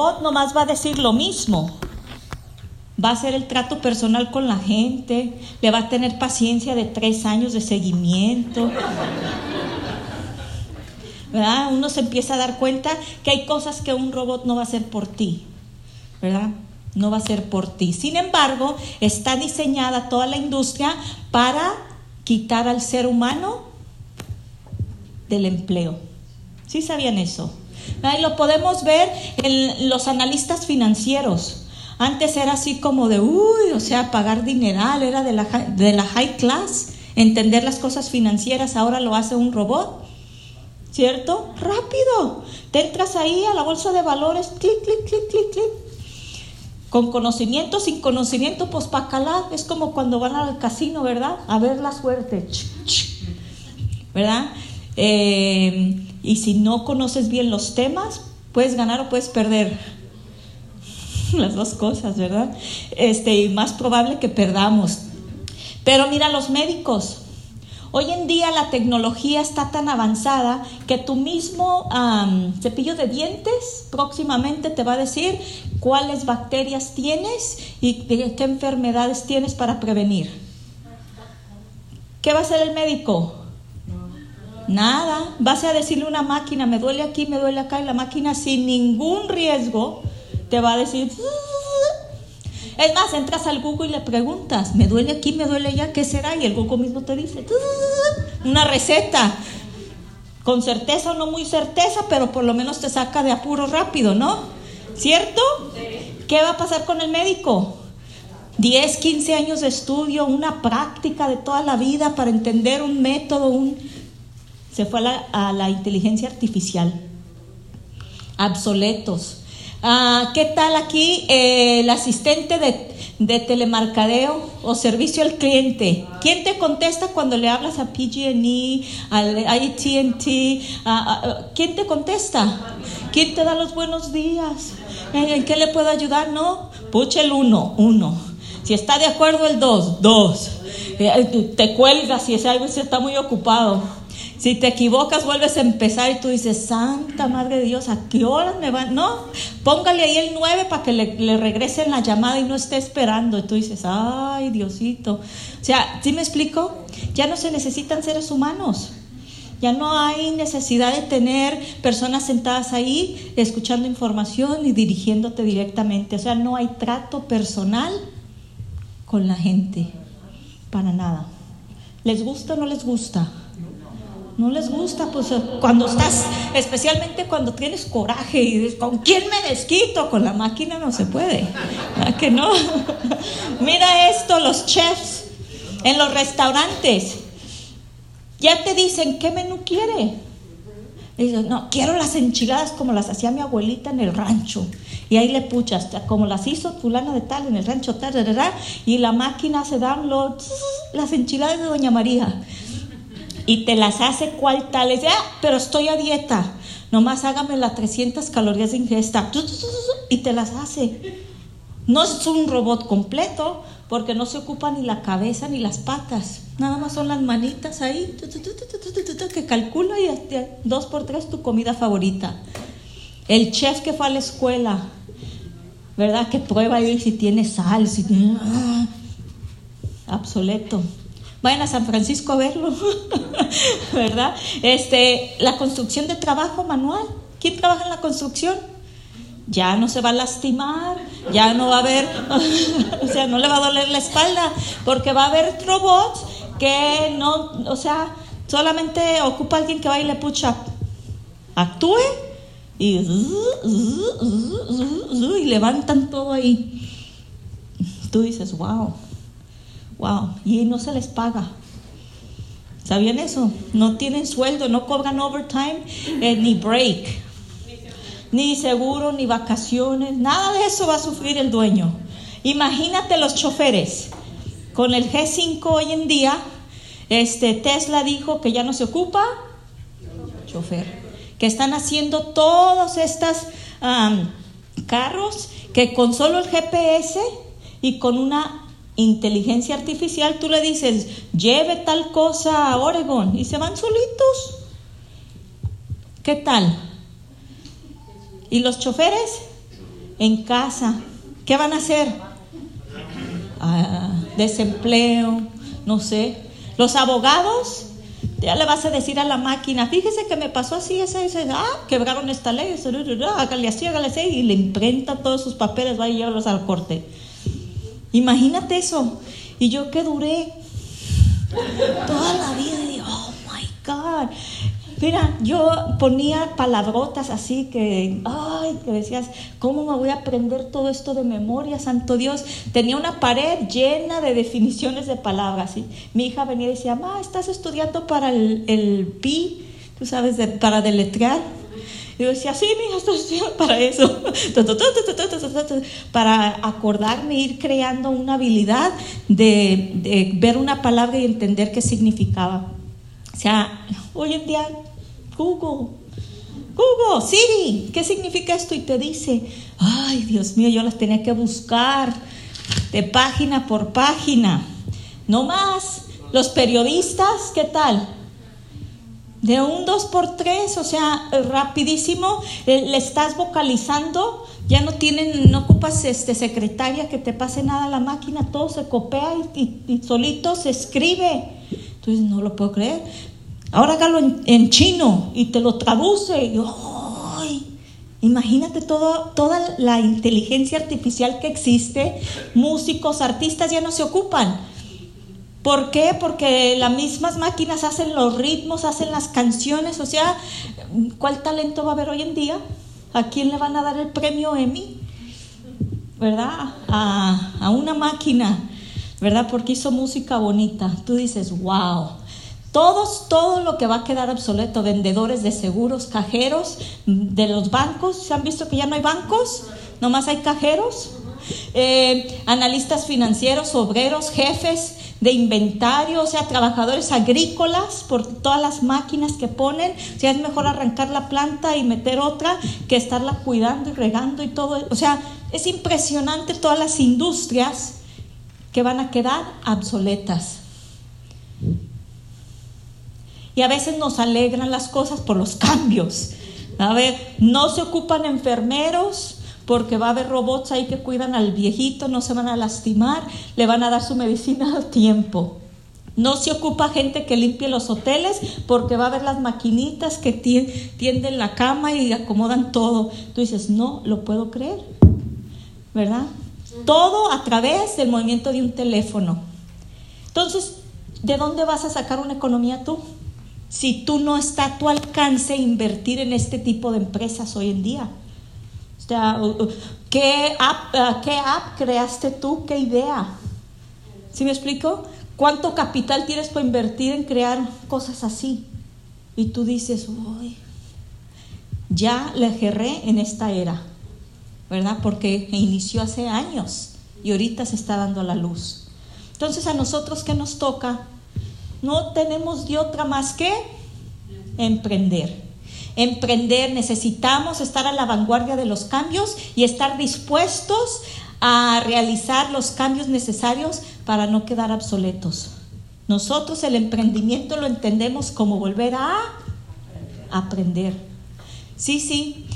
robot nomás va a decir lo mismo. Va a hacer el trato personal con la gente, le va a tener paciencia de tres años de seguimiento. ¿Verdad? Uno se empieza a dar cuenta que hay cosas que un robot no va a hacer por ti. ¿Verdad? No va a ser por ti. Sin embargo, está diseñada toda la industria para quitar al ser humano del empleo. ¿Sí sabían eso? Lo podemos ver en los analistas financieros. Antes era así como de, uy, o sea, pagar dineral, era de la, de la high class, entender las cosas financieras, ahora lo hace un robot. ¿Cierto? Rápido. Te entras ahí a la bolsa de valores, clic, clic, clic, clic, clic. Con conocimiento, sin conocimiento, pues para calar. Es como cuando van al casino, ¿verdad? A ver la suerte. ¿Verdad? Eh, y si no conoces bien los temas, puedes ganar o puedes perder. Las dos cosas, ¿verdad? Este, y más probable que perdamos. Pero mira, los médicos. Hoy en día la tecnología está tan avanzada que tu mismo cepillo de dientes próximamente te va a decir cuáles bacterias tienes y qué enfermedades tienes para prevenir. ¿Qué va a hacer el médico? Nada. Vas a decirle a una máquina, me duele aquí, me duele acá, y la máquina sin ningún riesgo te va a decir. Es más, entras al Google y le preguntas, me duele aquí, me duele allá, ¿qué será? Y el Google mismo te dice, una receta. Con certeza o no muy certeza, pero por lo menos te saca de apuro rápido, ¿no? ¿Cierto? ¿Qué va a pasar con el médico? 10, 15 años de estudio, una práctica de toda la vida para entender un método, un, se fue a la, inteligencia artificial. Obsoletos. Ah, ¿Qué tal aquí eh, el asistente de, telemarcadeo o servicio al cliente? ¿Quién te contesta cuando le hablas a PG&E, al AT&T? Ah, ah, ¿Quién te contesta? ¿Quién te da los buenos días? ¿En qué le puedo ayudar? No, pucha el uno, uno. Si está de acuerdo el dos, dos. Eh, te cuelgas si ese algo está muy ocupado. Si te equivocas, vuelves a empezar y tú dices, Santa Madre de Dios, ¿a qué horas me van? No, póngale ahí el 9 para que le, le, regresen la llamada y no esté esperando. Y tú dices, ay, Diosito. O sea, ¿sí me explico? Ya no se necesitan seres humanos. Ya no hay necesidad de tener personas sentadas ahí escuchando información y dirigiéndote directamente. O sea, no hay trato personal con la gente. Para nada. ¿Les gusta o no les gusta? No les gusta, pues eh, cuando estás, especialmente cuando tienes coraje y dices, ¿con quién me desquito? Con la máquina no se puede, ¿verdad que no? Mira esto, los chefs en los restaurantes, ya te dicen, ¿qué menú quiere? Y no, quiero las enchiladas como las hacía mi abuelita en el rancho. Y ahí le puchas, como las hizo fulana de tal en el rancho tal, y la máquina se download las enchiladas de Doña María y te las hace cual tal. Es, ah, pero estoy a dieta. Nomás hágame las 300 calorías de ingesta. Y te las hace. No es un robot completo porque no se ocupa ni la cabeza ni las patas. Nada más son las manitas ahí que calcula y dos por tres tu comida favorita. El chef que fue a la escuela, ¿verdad? Que prueba ahí si tiene sal, si tiene... ¡ah! Vayan a San Francisco a verlo, ¿verdad? Este, la construcción de trabajo manual. ¿Quién trabaja en la construcción? Ya no se va a lastimar, ya no va a haber, o sea, no le va a doler la espalda, porque va a haber robots que no, o sea, solamente ocupa alguien que va y le pucha, actúe y, y levantan todo ahí. Tú dices, wow. Wow, y no se les paga. ¿Sabían eso? No tienen sueldo, no cobran overtime eh, ni break, ni seguro, ni vacaciones, nada de eso va a sufrir el dueño. Imagínate los choferes. Con el G5 hoy en día, este Tesla dijo que ya no se ocupa chofer, que están haciendo todos estos carros que con solo el GPS y con una inteligencia artificial, tú le dices, lleve tal cosa a Oregon y se van solitos. ¿Qué tal? ¿Y los choferes? en casa. ¿Qué van a hacer? Ah, desempleo, no sé. Los abogados, ya le vas a decir a la máquina, fíjese que me pasó así, ese, ese, ah, quebraron esta ley, hágale así, hágale así, y le imprenta todos sus papeles, va y llevarlos al corte. Imagínate eso. Y yo que duré toda la vida, y oh my God. Mira, yo ponía palabrotas así que, ay, que decías, ¿cómo me voy a aprender todo esto de memoria, santo Dios? Tenía una pared llena de definiciones de palabras. ¿sí? Mi hija venía y decía, mamá, ¿estás estudiando para el, el pi? Tú sabes, para deletrear. Yo decía, sí, mi hija, estoy para eso. para acordarme, ir creando una habilidad de, de ver una palabra y entender qué significaba. O sea, hoy en día Google. Google, Siri, ¿qué significa esto? Y te dice, ay Dios mío, yo las tenía que buscar de página por página. No más. Los periodistas, ¿qué tal? De un 2 por 3 o sea, rapidísimo, eh, le estás vocalizando, ya no tienen, no ocupas este secretaria que te pase nada a la máquina, todo se copia y, y solito se escribe. Entonces no lo puedo creer. Ahora hágalo en, chino y te lo traduce. Imagínate todo, toda la inteligencia artificial que existe. Músicos, artistas ya no se ocupan. ¿Por qué? Porque las mismas máquinas hacen los ritmos, hacen las canciones. O sea, ¿cuál talento va a haber hoy en día? ¿A quién le van a dar el premio Emmy? ¿Verdad? A, una máquina, ¿verdad? Porque hizo música bonita. Tú dices, wow. Todos, todo lo que va a quedar obsoleto, vendedores de seguros, cajeros de los bancos, ¿se han visto que ya no hay bancos? Nomás hay cajeros. Eh, analistas financieros, obreros, jefes de inventario, o sea, trabajadores agrícolas por todas las máquinas que ponen. O sea, es mejor arrancar la planta y meter otra que estarla cuidando y regando y todo. O sea, es impresionante todas las industrias que van a quedar obsoletas. Y a veces nos alegran las cosas por los cambios. A ver, no se ocupan enfermeros porque va a haber robots ahí que cuidan al viejito, no se van a lastimar, le van a dar su medicina a tiempo. No se ocupa gente que limpie los hoteles porque va a haber las maquinitas que tienden la cama y acomodan todo. Tú dices, no, lo puedo creer, ¿verdad? Todo a través del movimiento de un teléfono. Entonces, ¿de dónde vas a sacar una economía tú? si tú no está a tu alcance invertir en este tipo de empresas hoy en día? ¿Qué app, eh, ¿qué app creaste tú? ¿Qué idea? ¿Sí me explico? ¿Cuánto capital tienes para invertir en crear cosas así? Y tú dices, uy, ya le agarré en esta era, ¿verdad? Porque inició hace años y ahorita se está dando la luz. Entonces a nosotros ¿qué nos toca no tenemos de otra más que emprender. Emprender, necesitamos estar a la vanguardia de los cambios y estar dispuestos a realizar los cambios necesarios para no quedar obsoletos. Nosotros el emprendimiento lo entendemos como volver a aprender. Sí, sí,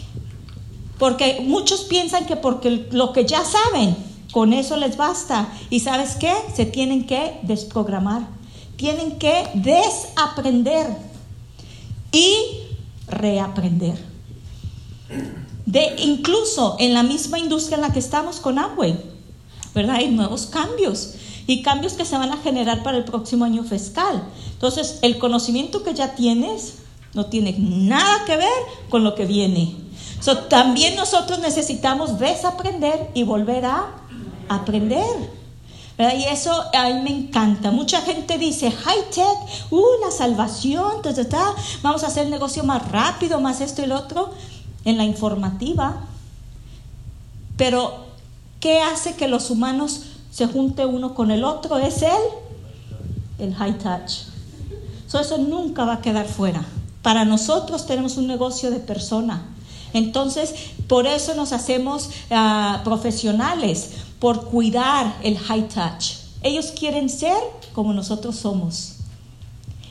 porque muchos piensan que porque lo que ya saben, con eso les basta. ¿Y sabes qué? Se tienen que desprogramar tienen que desaprender y reaprender. De, incluso en la misma industria en la que estamos con Amway, ¿verdad? Hay nuevos cambios y cambios que se van a generar para el próximo año fiscal. Entonces, el conocimiento que ya tienes no tiene nada que ver con lo que viene. también nosotros necesitamos desaprender y volver a aprender. Y eso a mí me encanta. Mucha gente dice, high tech, uh, salvación, vamos a hacer el negocio más rápido, más esto y lo otro, en la informativa. Pero, ¿qué hace que los humanos se junte uno con el otro? Es el, el high touch. eso nunca va a quedar fuera. Para nosotros tenemos un negocio de persona. Entonces, por eso nos hacemos ah, profesionales, por cuidar el high touch. Ellos quieren ser como nosotros somos.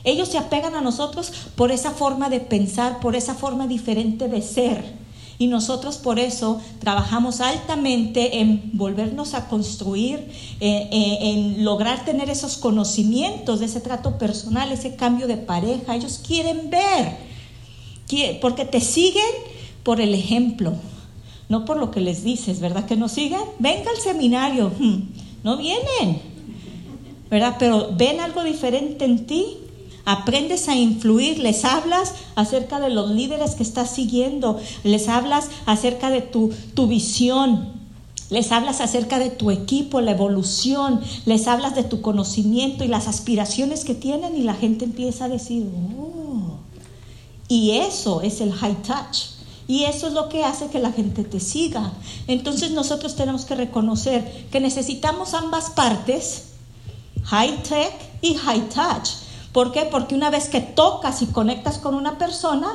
Ellos se apegan a nosotros por esa forma de pensar, por esa forma diferente de ser. Y nosotros por eso trabajamos altamente en volvernos a construir, eh, eh, en lograr tener esos conocimientos de ese trato personal, ese cambio de pareja. Ellos quieren ver, porque te siguen por el ejemplo, no por lo que les dices, ¿verdad? Que no sigan. Venga al seminario, no vienen, ¿verdad? Pero ven algo diferente en ti. Aprendes a influir, les hablas acerca de los líderes que estás siguiendo, les hablas acerca de tu, tu visión, les hablas acerca de tu equipo, la evolución, les hablas de tu conocimiento y las aspiraciones que tienen y la gente empieza a decir, oh, y eso es el high touch. Y eso es lo que hace que la gente te siga. Entonces nosotros tenemos que reconocer que necesitamos ambas partes, high tech y high touch. ¿Por qué? Porque una vez que tocas y conectas con una persona,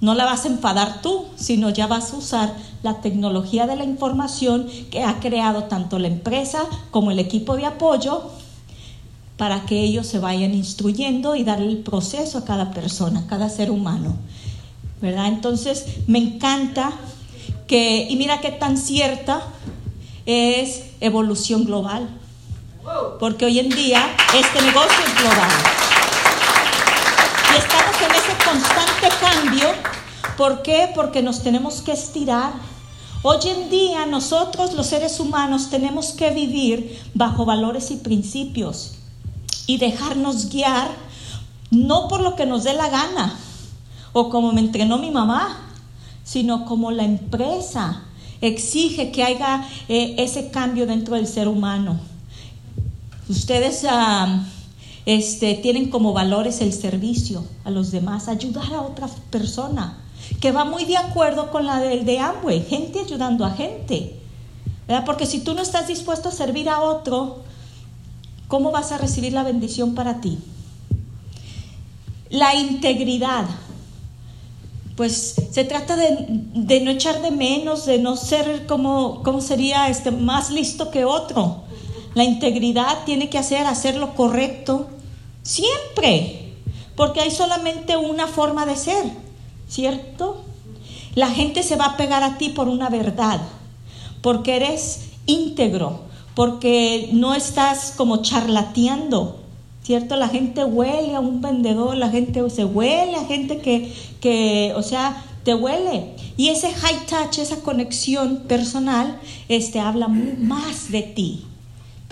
no la vas a enfadar tú, sino ya vas a usar la tecnología de la información que ha creado tanto la empresa como el equipo de apoyo para que ellos se vayan instruyendo y darle el proceso a cada persona, a cada ser humano. Entonces, me encanta que, y mira qué tan cierta es evolución global porque hoy en día este negocio es global. Y estamos en ese constante cambio. ¿Por qué? Porque nos tenemos que estirar. Hoy en día nosotros los seres humanos tenemos que vivir bajo valores y principios y dejarnos guiar no por lo que nos dé la gana o como me entrenó mi mamá, sino como la empresa exige que haya eh, ese cambio dentro del ser humano. Ustedes ah, este, tienen como valores el servicio a los demás, ayudar a otra persona, que va muy de acuerdo con la del de Amway, gente ayudando a gente. Porque si tú no estás dispuesto a servir a otro, ¿cómo vas a recibir la bendición para ti? La integridad. Pues se trata de, no echar de menos, de no ser como, sería este, más listo que otro. La integridad tiene que hacer hacer lo correcto siempre, porque hay solamente una forma de ser, ¿cierto? La gente se va a pegar a ti por una verdad, porque eres íntegro, porque no estás como charlateando, ¿cierto? La gente huele a un vendedor, la gente se huele a gente que, que o sea, te huele. Y ese high touch, esa conexión personal, este, habla más de ti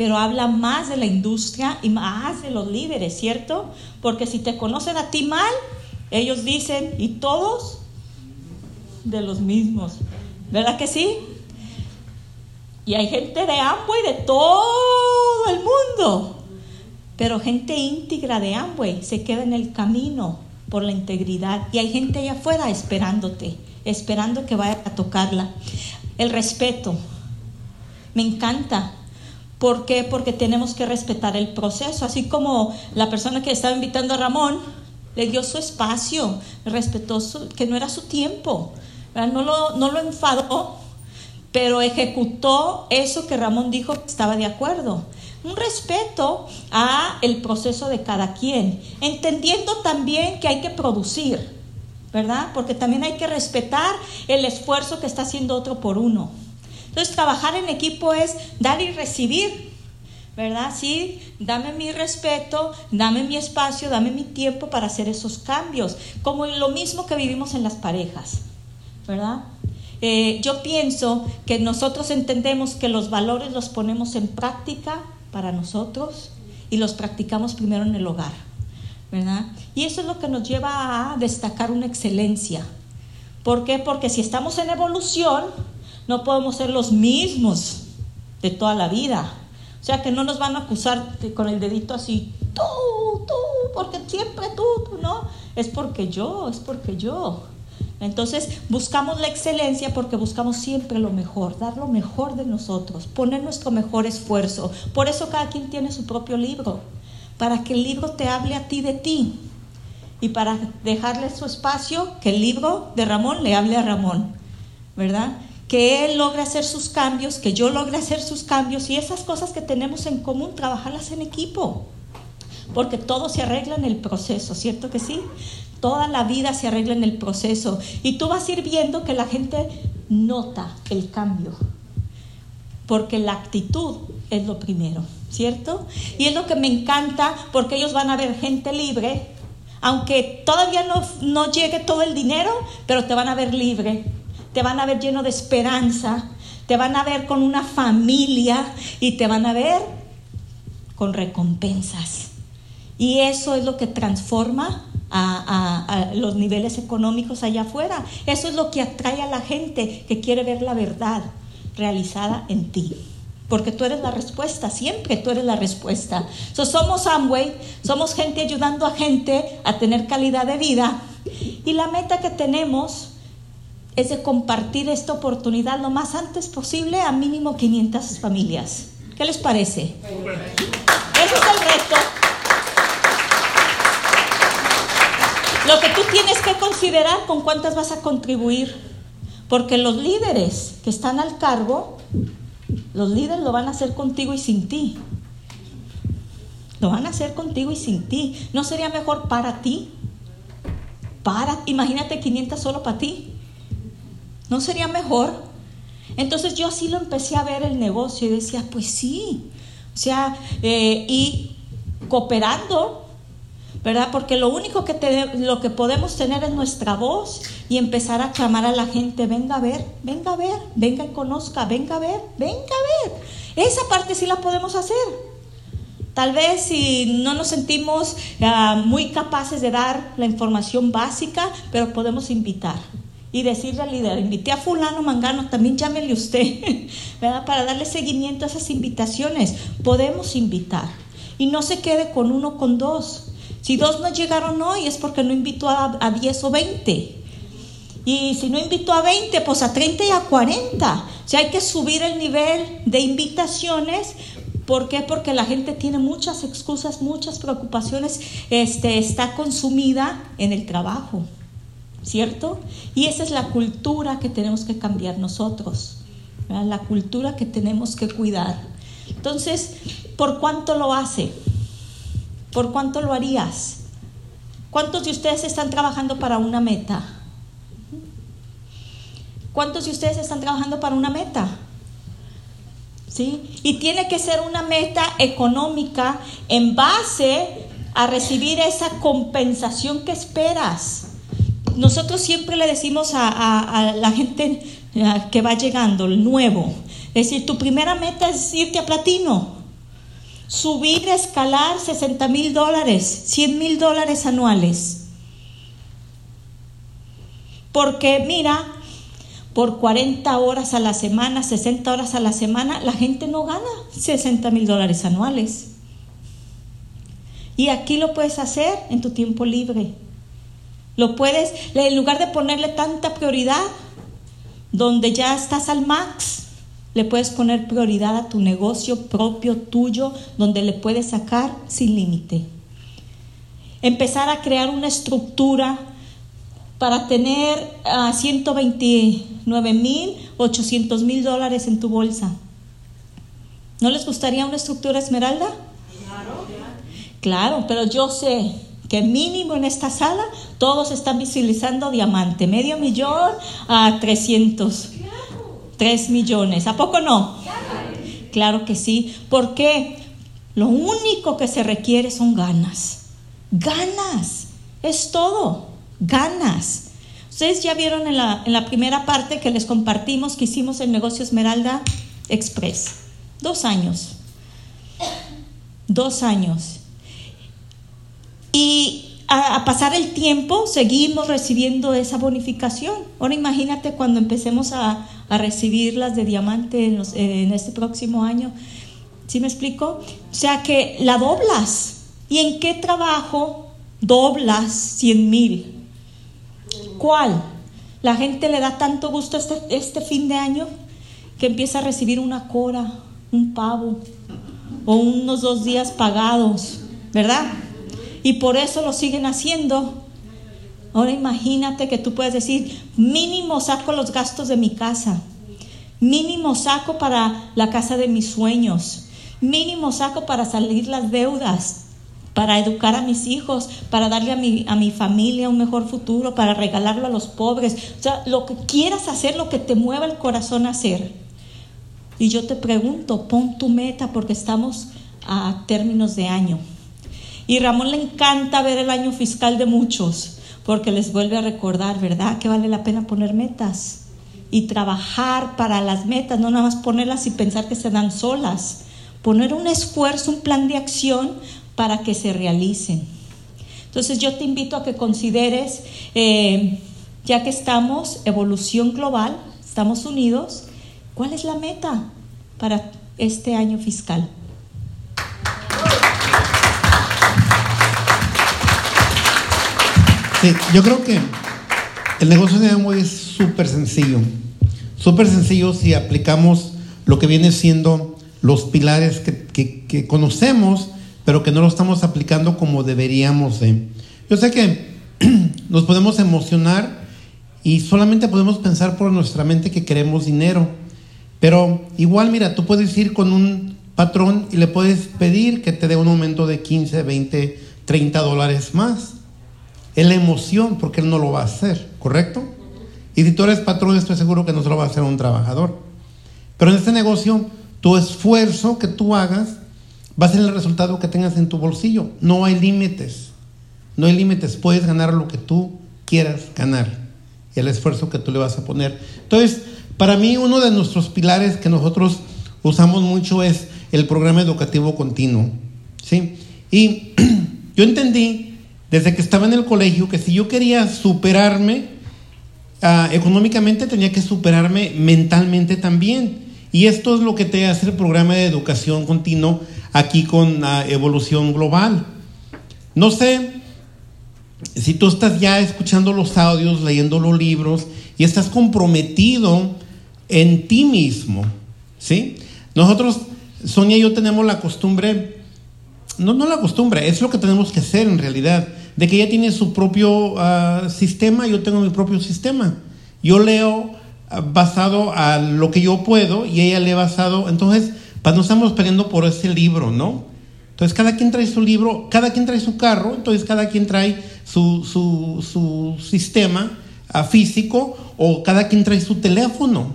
pero habla más de la industria y más de los líderes, ¿cierto? Porque si te conocen a ti mal, ellos dicen, ¿y todos? De los mismos, ¿verdad que sí? Y hay gente de Amway de todo el mundo, pero gente íntegra de Amway se queda en el camino por la integridad y hay gente allá afuera esperándote, esperando que vaya a tocarla. El respeto, me encanta ¿Por qué? Porque tenemos que respetar el proceso. Así como la persona que estaba invitando a Ramón le dio su espacio, respetó que no era su tiempo, no lo, no lo enfadó, pero ejecutó eso que Ramón dijo que estaba de acuerdo. Un respeto a el proceso de cada quien, entendiendo también que hay que producir, ¿verdad? Porque también hay que respetar el esfuerzo que está haciendo otro por uno. Entonces, trabajar en equipo es dar y recibir, ¿verdad? Sí, dame mi respeto, dame mi espacio, dame mi tiempo para hacer esos cambios, como lo mismo que vivimos en las parejas, ¿verdad? Eh, yo pienso que nosotros entendemos que los valores los ponemos en práctica para nosotros y los practicamos primero en el hogar, ¿verdad? Y eso es lo que nos lleva a destacar una excelencia. ¿Por qué? Porque si estamos en evolución, no podemos ser los mismos de toda la vida. O sea, que no nos van a acusar con el dedito así, tú, tú, porque siempre tú, tú, no. Es porque yo, es porque yo. Entonces buscamos la excelencia porque buscamos siempre lo mejor, dar lo mejor de nosotros, poner nuestro mejor esfuerzo. Por eso cada quien tiene su propio libro, para que el libro te hable a ti de ti y para dejarle su espacio, que el libro de Ramón le hable a Ramón, ¿verdad? que él logre hacer sus cambios, que yo logre hacer sus cambios y esas cosas que tenemos en común, trabajarlas en equipo. Porque todo se arregla en el proceso, ¿cierto que sí? Toda la vida se arregla en el proceso. Y tú vas a ir viendo que la gente nota el cambio. Porque la actitud es lo primero, ¿cierto? Y es lo que me encanta porque ellos van a ver gente libre, aunque todavía no, no llegue todo el dinero, pero te van a ver libre, te van a ver lleno de esperanza, te van a ver con una familia y te van a ver con recompensas. Y eso es lo que transforma a, los niveles económicos allá afuera. Eso es lo que atrae a la gente que quiere ver la verdad realizada en ti. Porque tú eres la respuesta, siempre tú eres la respuesta. somos Amway, somos gente ayudando a gente a tener calidad de vida. Y la meta que tenemos es de compartir esta oportunidad lo más antes posible a mínimo 500 familias. ¿Qué les parece? Ese es el reto. Lo que tú tienes que considerar con cuántas vas a contribuir, porque los líderes que están al cargo, los líderes lo van a hacer contigo y sin ti. Lo van a hacer contigo y sin ti. ¿No sería mejor para ti? Para, imagínate 500 solo para ti. ¿No sería mejor? Entonces yo así lo empecé a ver el negocio y decía, pues sí. O sea, eh, y cooperando ¿verdad? Porque lo único que, lo que podemos tener es nuestra voz y empezar a clamar a la gente, venga a ver, venga a ver, venga y conozca, venga a ver, venga a ver. Esa parte sí la podemos hacer. Tal vez si no nos sentimos ah, muy capaces de dar la información básica, pero podemos invitar y decirle al líder, invité a fulano, mangano, también llámele usted, ¿verdad? Para darle seguimiento a esas invitaciones. Podemos invitar. Y no se quede con uno, con dos. Si dos no llegaron hoy es porque no invitó a, a 10 o 20. Y si no invitó a 20, pues a 30 y a 40. O sea, hay que subir el nivel de invitaciones. ¿Por qué? Porque la gente tiene muchas excusas, muchas preocupaciones, este, está consumida en el trabajo, ¿cierto? Y esa es la cultura que tenemos que cambiar nosotros, la cultura que tenemos que cuidar. Entonces, ¿por cuánto lo hace? ¿Por cuánto lo harías? ¿Cuántos de ustedes están trabajando para una meta? ¿Cuántos de ustedes están trabajando para una meta? ¿Sí? Y tiene que ser una meta económica en base a recibir esa compensación que esperas. Nosotros siempre le decimos a, a la gente eh, que va llegando, el nuevo, es decir, tu primera meta es irte a platino subir, escalar 60 mil dólares, 100 mil dólares anuales. Porque mira, por 40 horas a la semana, 60 horas a la semana, la gente no gana 60 mil dólares anuales. Y aquí lo puedes hacer en tu tiempo libre. Lo puedes, en lugar de ponerle tanta prioridad, donde ya estás al max, le puedes poner prioridad a tu negocio propio tuyo, donde le puedes sacar sin límite. Empezar a crear una estructura para tener a ah, 129 mil, 800 mil dólares en tu bolsa. ¿No les gustaría una estructura esmeralda? Claro. Claro, pero yo sé que mínimo en esta sala todos están visualizando diamante, medio millón a 300. 3 millones. ¿A poco no? Claro que sí. porque Lo único que se requiere son ganas. Ganas. Es todo. Ganas. Ustedes ya vieron en la, en la primera parte que les compartimos que hicimos el negocio Esmeralda Express. Dos años. Dos años. Y a, pasar el tiempo seguimos recibiendo esa bonificación. Ahora imagínate cuando empecemos a, a recibirlas de diamante en, en este próximo año. ¿Sí me explico? O sea que la doblas. ¿Y en qué trabajo doblas 100 mil? ¿Cuál? La gente le da tanto gusto este, este fin de año que empieza a recibir una cora, un pavo o unos dos días pagados, ¿verdad? Y por eso lo siguen haciendo. Ahora imagínate que tú puedes decir, mínimo saco los gastos de mi casa, mínimo saco para la casa de mis sueños, mínimo saco para salir las deudas, para educar a mis hijos, para darle a mi, a mi familia un mejor futuro, para regalarlo a los pobres. O sea, lo que quieras hacer, lo que te mueva el corazón a hacer. Y yo te pregunto, pon tu meta porque estamos a términos de año. Y Ramón le encanta ver el año fiscal de muchos porque les vuelve a recordar, ¿verdad? Que vale la pena poner metas y trabajar para las metas, no nada más ponerlas y pensar que se dan solas. Poner un esfuerzo, un plan de acción para que se realicen. Entonces yo te invito a que consideres, eh, ya que estamos, evolución global, estamos unidos, ¿cuál es la meta para este año fiscal? Sí, yo creo que el negocio de Amway es súper sencillo. Súper sencillo si aplicamos lo que viene siendo los pilares que, conocemos, pero que no lo estamos aplicando como deberíamos Yo sé que nos podemos emocionar y solamente podemos pensar por nuestra mente que queremos dinero. Pero igual, mira, tú puedes ir con un patrón y le puedes pedir que te dé un aumento de 15, 20, 30 dólares más. Es la emoción porque él no lo va a hacer, ¿correcto? Y si tú eres patrón, estoy seguro que no se lo va a hacer un trabajador. Pero en este negocio, tu esfuerzo que tú hagas va a ser el resultado que tengas en tu bolsillo. No hay límites. No hay límites. Puedes ganar lo que tú quieras ganar. El esfuerzo que tú le vas a poner. Entonces, para mí, uno de nuestros pilares que nosotros usamos mucho es el programa educativo continuo. ¿sí? Y yo entendí desde que estaba en el colegio que si yo quería superarme, Ah, económicamente tenía que superarme mentalmente también. Y esto es lo que te hace el programa de educación continuo aquí con la evolución global. No sé si tú estás ya escuchando los audios, leyendo los libros y estás comprometido en ti mismo, ¿sí? Nosotros, Sonia y yo tenemos la costumbre, no, no la costumbre, es lo que tenemos que hacer en realidad de que ella tiene su propio ah, sistema, yo tengo mi propio sistema. Yo leo ah, basado a lo que yo puedo y ella lee basado, entonces, pues no estamos peleando por ese libro, ¿no? Entonces cada quien trae su libro, cada quien trae su carro, entonces cada quien trae su, su, su sistema ah, físico o cada quien trae su teléfono,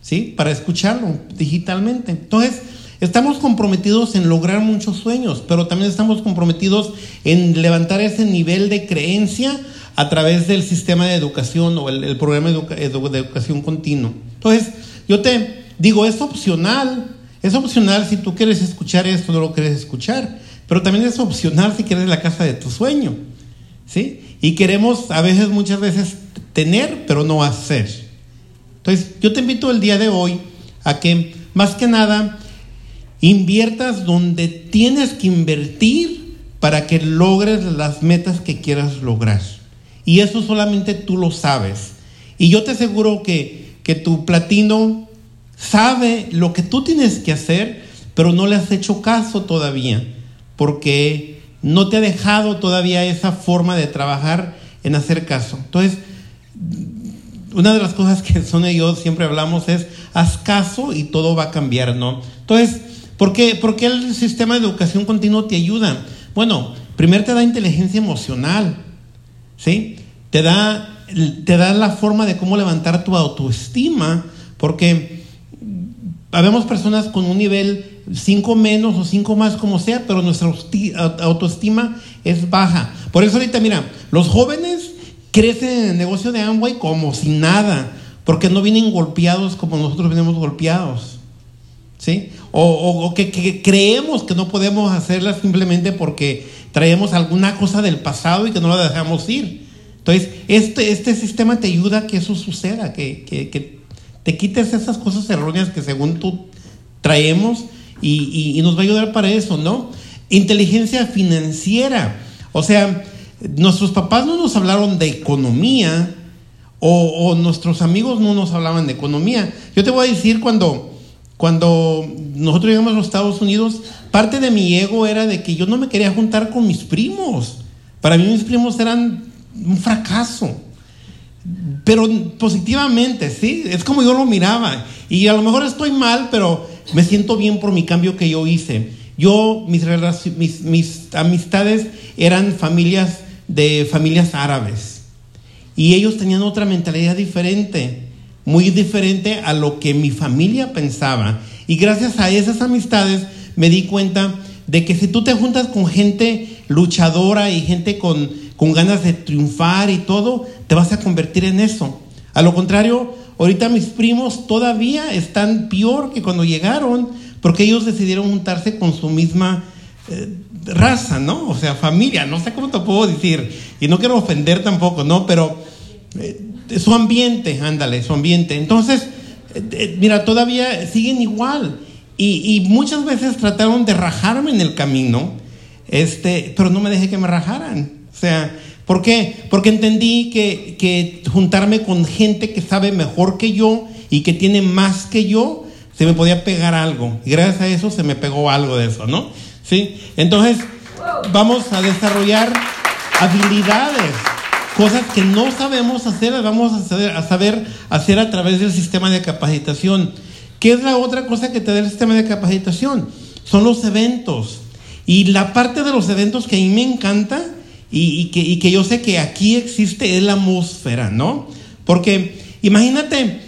¿sí? Para escucharlo digitalmente. Entonces, Estamos comprometidos en lograr muchos sueños, pero también estamos comprometidos en levantar ese nivel de creencia a través del sistema de educación o el, programa de, educación continua. Entonces, yo te digo, es opcional, es opcional si tú quieres escuchar esto, no lo quieres escuchar, pero también es opcional si quieres la casa de tu sueño, ¿sí? Y queremos a veces, muchas veces, tener, pero no hacer. Entonces, yo te invito el día de hoy a que, más que nada, inviertas donde tienes que invertir para que logres las metas que quieras lograr. Y eso solamente tú lo sabes. Y yo te aseguro que, que tu platino sabe lo que tú tienes que hacer, pero no le has hecho caso todavía, porque no te ha dejado todavía esa forma de trabajar en hacer caso. Entonces, una de las cosas que Son y yo siempre hablamos es, haz caso y todo va a cambiar, ¿no? Entonces, ¿Por qué, el sistema de educación continua te ayuda? Bueno, primero te da inteligencia emocional, ¿sí? Te da, te da la forma de cómo levantar tu autoestima, porque habemos personas con un nivel 5 menos o 5 más, como sea, pero nuestra autoestima es baja. Por eso ahorita, mira, los jóvenes crecen en el negocio de Amway como si nada, porque no vienen golpeados como nosotros venimos golpeados. ¿Sí? O, que, creemos que no podemos hacerla simplemente porque traemos alguna cosa del pasado y que no la dejamos ir. Entonces, este, este sistema te ayuda a que eso suceda, que, que, te quites esas cosas erróneas que según tú traemos y, nos va a ayudar para eso, ¿no? Inteligencia financiera. O sea, nuestros papás no nos hablaron de economía o, o nuestros amigos no nos hablaban de economía. Yo te voy a decir cuando cuando nosotros llegamos a los Estados Unidos, parte de mi ego era de que yo no me quería juntar con mis primos. Para mí mis primos eran un fracaso. Pero positivamente, ¿sí? Es como yo lo miraba. Y a lo mejor estoy mal, pero me siento bien por mi cambio que yo hice. yo, mis, mis, mis amistades eran familias de familias árabes. Y ellos tenían otra mentalidad diferente, muy diferente a lo que mi familia pensaba. Y gracias a esas amistades me di cuenta de que si tú te juntas con gente luchadora y gente con, con ganas de triunfar y todo, te vas a convertir en eso. A lo contrario, ahorita mis primos todavía están peor que cuando llegaron, porque ellos decidieron juntarse con su misma eh, raza, ¿no? O sea, familia, no sé cómo te puedo decir, y no quiero ofender tampoco, ¿no? Pero eh, su ambiente, ándale, su ambiente. Entonces, eh, mira, todavía siguen igual. Y, y, muchas veces trataron de rajarme en el camino, este, pero no me dejé que me rajaran. O sea, ¿por qué? Porque entendí que, que juntarme con gente que sabe mejor que yo y que tiene más que yo, se me podía pegar algo. Y gracias a eso se me pegó algo de eso, ¿no? ¿Sí? Entonces, vamos a desarrollar habilidades, cosas que no sabemos hacer, las vamos a saber, hacer a través del sistema de capacitación. ¿Qué es la otra cosa que te da el sistema de capacitación? Son los eventos. Y la parte de los eventos que a mí me encanta y, que, yo sé que aquí existe es la atmósfera, ¿no? Porque imagínate,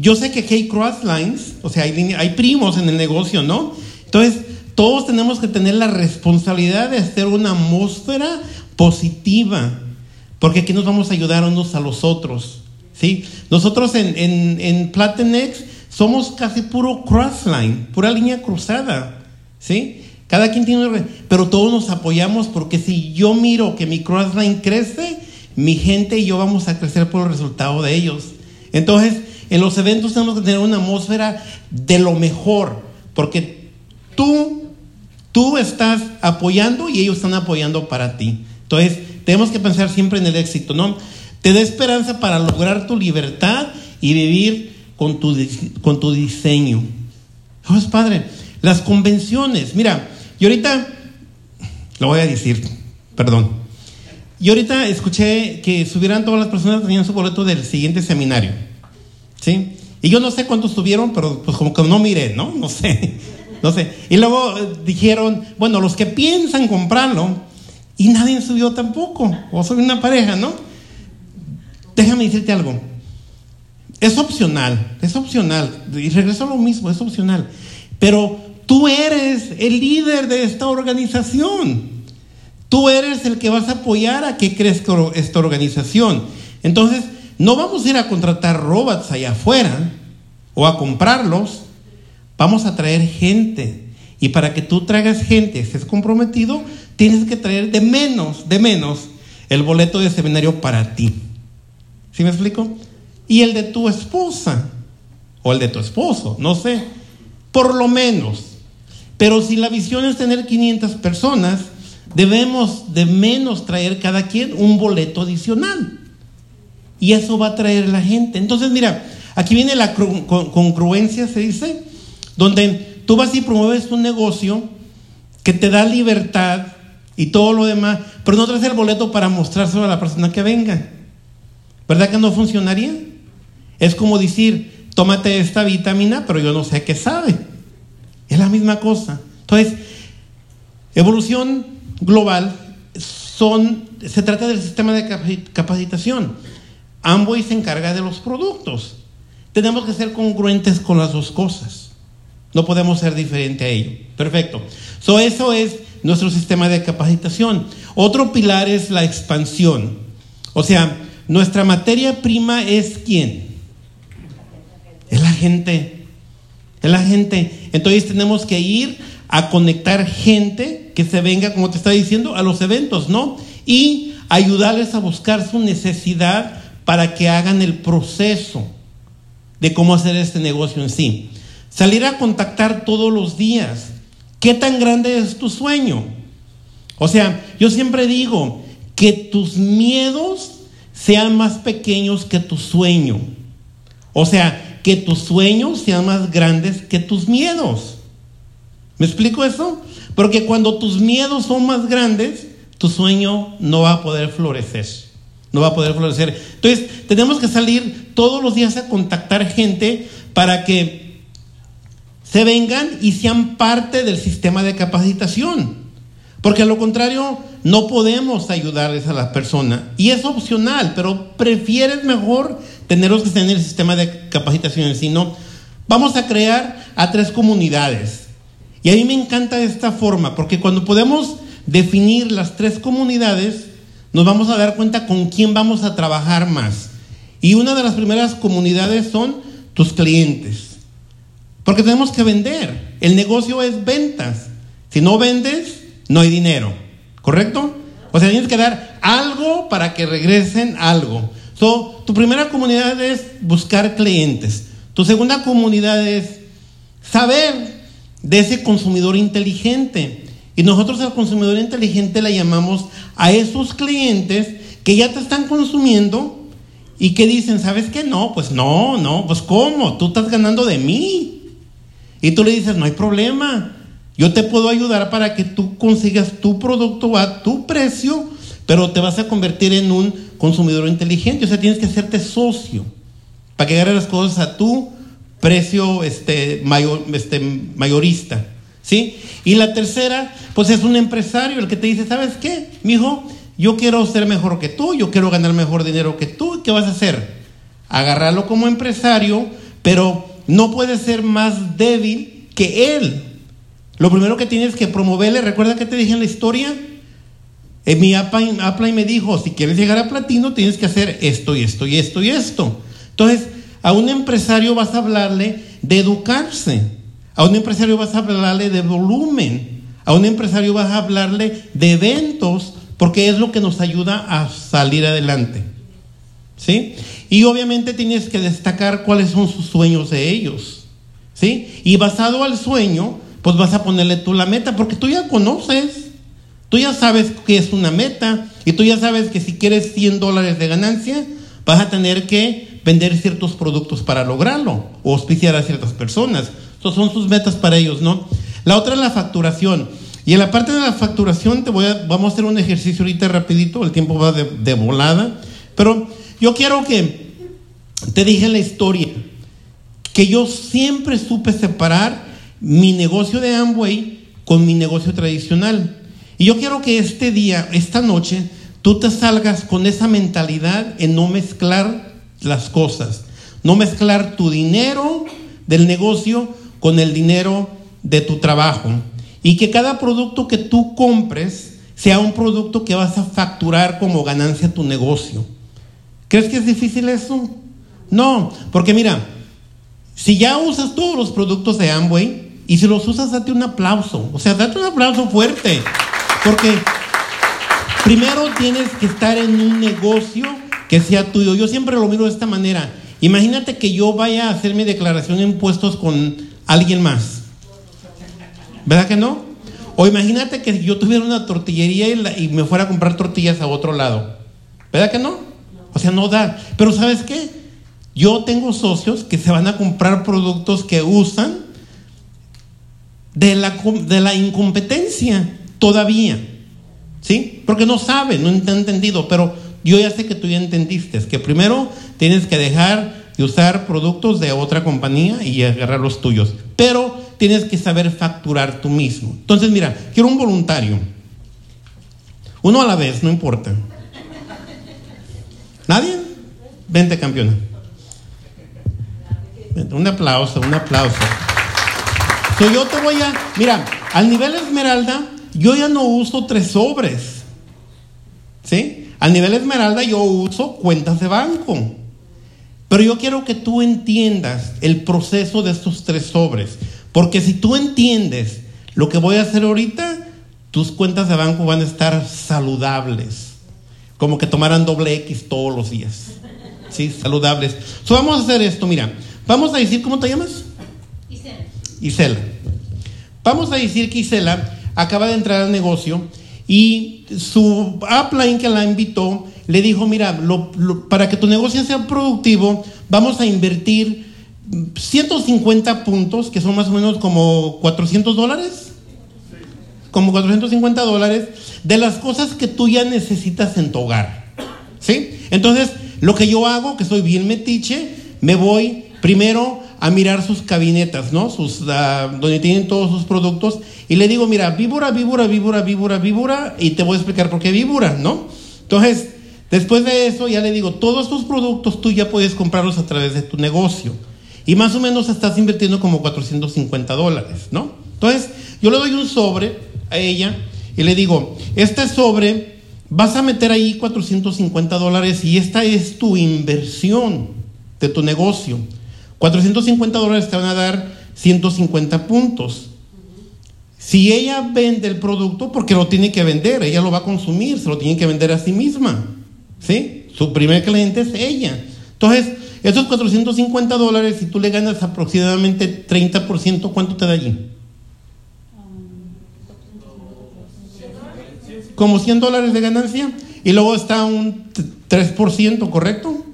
yo sé que hay cross lines, o sea, hay primos en el negocio, ¿no? Entonces, todos tenemos que tener la responsabilidad de hacer una atmósfera positiva, porque aquí nos vamos a ayudar unos a los otros. ¿sí? Nosotros en, en, en Platinex somos casi puro crossline, pura línea cruzada. ¿sí? Cada quien tiene una... Pero todos nos apoyamos porque si yo miro que mi crossline crece, mi gente y yo vamos a crecer por el resultado de ellos. Entonces, en los eventos tenemos que tener una atmósfera de lo mejor, porque tú, tú estás apoyando y ellos están apoyando para ti. Entonces, tenemos que pensar siempre en el éxito, ¿no? Te da esperanza para lograr tu libertad y vivir con tu, con tu diseño. Oh, es padre. Las convenciones, mira, y ahorita, lo voy a decir, perdón. Y ahorita escuché que subieran todas las personas que tenían su boleto del siguiente seminario. ¿Sí? Y yo no sé cuántos tuvieron, pero pues como que no miré, ¿no? No sé. No sé. Y luego eh, dijeron, bueno, los que piensan comprarlo, y nadie subió tampoco. O soy una pareja, ¿no? Déjame decirte algo. Es opcional, es opcional. Y regreso a lo mismo, es opcional. Pero tú eres el líder de esta organización. Tú eres el que vas a apoyar a que crezca esta organización. Entonces, no vamos a ir a contratar robots allá afuera o a comprarlos. Vamos a traer gente. Y para que tú traigas gente, estés comprometido, tienes que traer de menos, de menos, el boleto de seminario para ti. ¿Sí me explico? Y el de tu esposa o el de tu esposo, no sé, por lo menos. Pero si la visión es tener 500 personas, debemos de menos traer cada quien un boleto adicional. Y eso va a traer la gente. Entonces, mira, aquí viene la congruencia, se dice, donde tú vas y promueves un negocio que te da libertad y todo lo demás, pero no traes el boleto para mostrárselo a la persona que venga. ¿Verdad que no funcionaría? Es como decir, tómate esta vitamina, pero yo no sé qué sabe. Es la misma cosa. Entonces, evolución global son, se trata del sistema de capacitación. Amway se encarga de los productos. Tenemos que ser congruentes con las dos cosas. No podemos ser diferente a ello. Perfecto. So, eso es nuestro sistema de capacitación. Otro pilar es la expansión. O sea, nuestra materia prima es quién? Es la gente. Es la gente. Entonces tenemos que ir a conectar gente que se venga, como te estaba diciendo, a los eventos, ¿no? Y ayudarles a buscar su necesidad para que hagan el proceso de cómo hacer este negocio en sí. Salir a contactar todos los días. ¿Qué tan grande es tu sueño? O sea, yo siempre digo que tus miedos sean más pequeños que tu sueño. O sea, que tus sueños sean más grandes que tus miedos. ¿Me explico eso? Porque cuando tus miedos son más grandes, tu sueño no va a poder florecer. No va a poder florecer. Entonces, tenemos que salir todos los días a contactar gente para que se vengan y sean parte del sistema de capacitación. Porque a lo contrario, no podemos ayudarles a la persona. Y es opcional, pero prefieres mejor tenerlos que en el sistema de capacitación, sino vamos a crear a tres comunidades. Y a mí me encanta esta forma, porque cuando podemos definir las tres comunidades, nos vamos a dar cuenta con quién vamos a trabajar más. Y una de las primeras comunidades son tus clientes. Porque tenemos que vender. El negocio es ventas. Si no vendes, no hay dinero. ¿Correcto? O sea, tienes que dar algo para que regresen algo. So, tu primera comunidad es buscar clientes. Tu segunda comunidad es saber de ese consumidor inteligente. Y nosotros al consumidor inteligente le llamamos a esos clientes que ya te están consumiendo y que dicen, ¿sabes qué? No, pues no, no, pues ¿cómo? Tú estás ganando de mí. Y tú le dices, no hay problema. Yo te puedo ayudar para que tú consigas tu producto a tu precio, pero te vas a convertir en un consumidor inteligente. O sea, tienes que hacerte socio para que agarre las cosas a tu precio este, mayor, este, mayorista. ¿Sí? Y la tercera, pues es un empresario el que te dice, ¿sabes qué? Mi hijo, yo quiero ser mejor que tú, yo quiero ganar mejor dinero que tú. ¿Qué vas a hacer? Agarrarlo como empresario, pero no puede ser más débil que él. Lo primero que tienes que promoverle, recuerda que te dije en la historia, en mi Apply me dijo, si quieres llegar a platino, tienes que hacer esto y esto y esto y esto. Entonces, a un empresario vas a hablarle de educarse, a un empresario vas a hablarle de volumen, a un empresario vas a hablarle de eventos, porque es lo que nos ayuda a salir adelante. ¿Sí? Y obviamente tienes que destacar cuáles son sus sueños de ellos. ¿Sí? Y basado al sueño, pues vas a ponerle tú la meta, porque tú ya conoces, tú ya sabes que es una meta, y tú ya sabes que si quieres 100 dólares de ganancia, vas a tener que vender ciertos productos para lograrlo, o auspiciar a ciertas personas. Esas son sus metas para ellos, ¿no? La otra es la facturación. Y en la parte de la facturación te voy a, vamos a hacer un ejercicio ahorita rapidito, el tiempo va de, de volada, pero yo quiero que te dije la historia, que yo siempre supe separar mi negocio de Amway con mi negocio tradicional. Y yo quiero que este día, esta noche, tú te salgas con esa mentalidad en no mezclar las cosas, no mezclar tu dinero del negocio con el dinero de tu trabajo. Y que cada producto que tú compres sea un producto que vas a facturar como ganancia a tu negocio. ¿Crees que es difícil eso? No, porque mira, si ya usas todos los productos de Amway, y si los usas, date un aplauso. O sea, date un aplauso fuerte. Porque primero tienes que estar en un negocio que sea tuyo. Yo siempre lo miro de esta manera. Imagínate que yo vaya a hacer mi declaración de impuestos con alguien más. ¿Verdad que no? O imagínate que yo tuviera una tortillería y, me fuera a comprar tortillas a otro lado. ¿Verdad que no? O sea, no da. Pero ¿sabes qué? Yo tengo socios que se van a comprar productos que usan de la, de la incompetencia todavía. ¿Sí? Porque no sabe, no han entendido, pero yo ya sé que tú ya entendiste, que primero tienes que dejar de usar productos de otra compañía y agarrar los tuyos, pero tienes que saber facturar tú mismo. Entonces, mira, quiero un voluntario. Uno a la vez, no importa. ¿Nadie? Vente, campeona. Un aplauso, un aplauso yo te voy a, mira, al nivel esmeralda, yo ya no uso tres sobres. ¿Sí? Al nivel esmeralda yo uso cuentas de banco. Pero yo quiero que tú entiendas el proceso de estos tres sobres. Porque si tú entiendes lo que voy a hacer ahorita, tus cuentas de banco van a estar saludables. Como que tomaran doble X todos los días. ¿Sí? Saludables. So, vamos a hacer esto, mira. Vamos a decir, ¿cómo te llamas? Isela. Vamos a decir que Isela acaba de entrar al negocio y su upline que la invitó le dijo, mira, para que tu negocio sea productivo, vamos a invertir 150 puntos, que son más o menos como 400 dólares, como 450 dólares, de las cosas que tú ya necesitas en tu hogar. ¿Sí? Entonces, lo que yo hago, que soy bien metiche, me voy primero a mirar sus cabinetas, ¿no? Sus, ah, donde tienen todos sus productos. Y le digo, mira, víbora, víbora, víbora, víbora, víbora. Y te voy a explicar por qué víbora, ¿no? Entonces, después de eso, ya le digo, todos estos productos tú ya puedes comprarlos a través de tu negocio. Y más o menos estás invirtiendo como 450 dólares, ¿no? Entonces, yo le doy un sobre a ella y le digo, este sobre vas a meter ahí 450 dólares y esta es tu inversión de tu negocio. 450 dólares te van a dar 150 puntos. Si ella vende el producto, porque lo tiene que vender, ella lo va a consumir, se lo tiene que vender a sí misma. ¿Sí? Su primer cliente es ella. Entonces, esos 450 dólares, si tú le ganas aproximadamente 30%, ¿cuánto te da allí? Como 100 dólares de ganancia. Y luego está un 3%, ¿correcto?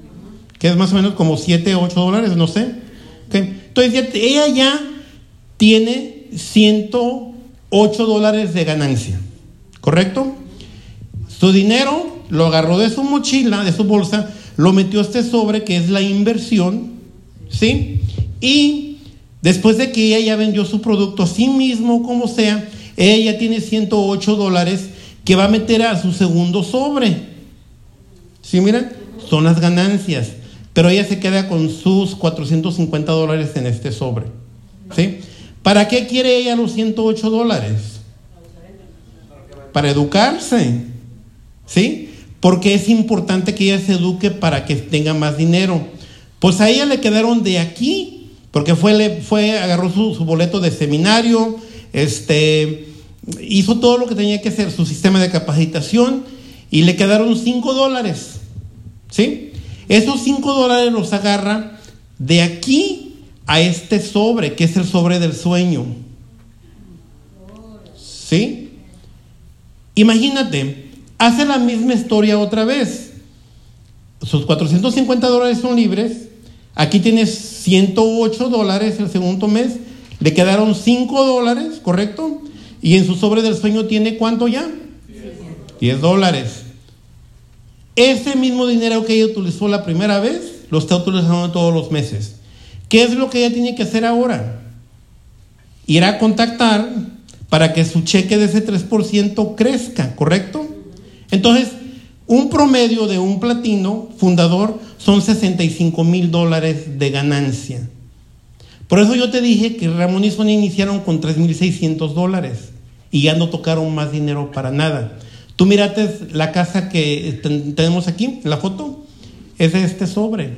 Que es más o menos como 7, 8 dólares, no sé. Entonces, ella ya tiene 108 dólares de ganancia, ¿correcto? Su dinero lo agarró de su mochila, de su bolsa, lo metió a este sobre que es la inversión, ¿sí? Y después de que ella ya vendió su producto a sí mismo, como sea, ella tiene 108 dólares que va a meter a su segundo sobre. ¿Sí, miren? Son las ganancias. Pero ella se queda con sus 450 dólares en este sobre. ¿Sí? ¿Para qué quiere ella los 108 dólares? Para educarse. ¿Sí? Porque es importante que ella se eduque para que tenga más dinero. Pues a ella le quedaron de aquí, porque fue, le, fue agarró su, su boleto de seminario, este, hizo todo lo que tenía que hacer, su sistema de capacitación, y le quedaron 5 dólares. ¿Sí? Esos 5 dólares los agarra de aquí a este sobre, que es el sobre del sueño. ¿Sí? Imagínate, hace la misma historia otra vez. Sus 450 dólares son libres. Aquí tienes 108 dólares el segundo mes. Le quedaron 5 dólares, ¿correcto? Y en su sobre del sueño tiene cuánto ya? 10 dólares. Ese mismo dinero que ella utilizó la primera vez, lo está utilizando todos los meses. ¿Qué es lo que ella tiene que hacer ahora? Ir a contactar para que su cheque de ese 3% crezca, ¿correcto? Entonces, un promedio de un platino fundador son 65 mil dólares de ganancia. Por eso yo te dije que Ramón y Sonia iniciaron con 3.600 dólares y ya no tocaron más dinero para nada. Tú mirate la casa que tenemos aquí, la foto, es de este sobre.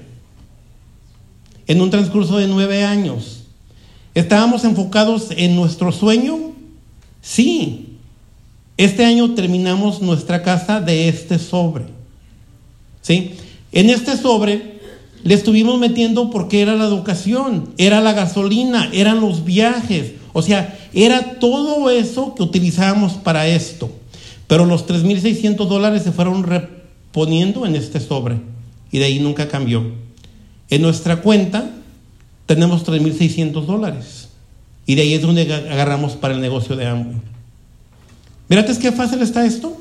En un transcurso de nueve años. ¿Estábamos enfocados en nuestro sueño? Sí. Este año terminamos nuestra casa de este sobre. ¿Sí? En este sobre le estuvimos metiendo porque era la educación, era la gasolina, eran los viajes. O sea, era todo eso que utilizábamos para esto. Pero los 3.600 dólares se fueron reponiendo en este sobre y de ahí nunca cambió. En nuestra cuenta tenemos 3.600 dólares y de ahí es donde agarramos para el negocio de Amway. Mírate qué fácil está esto.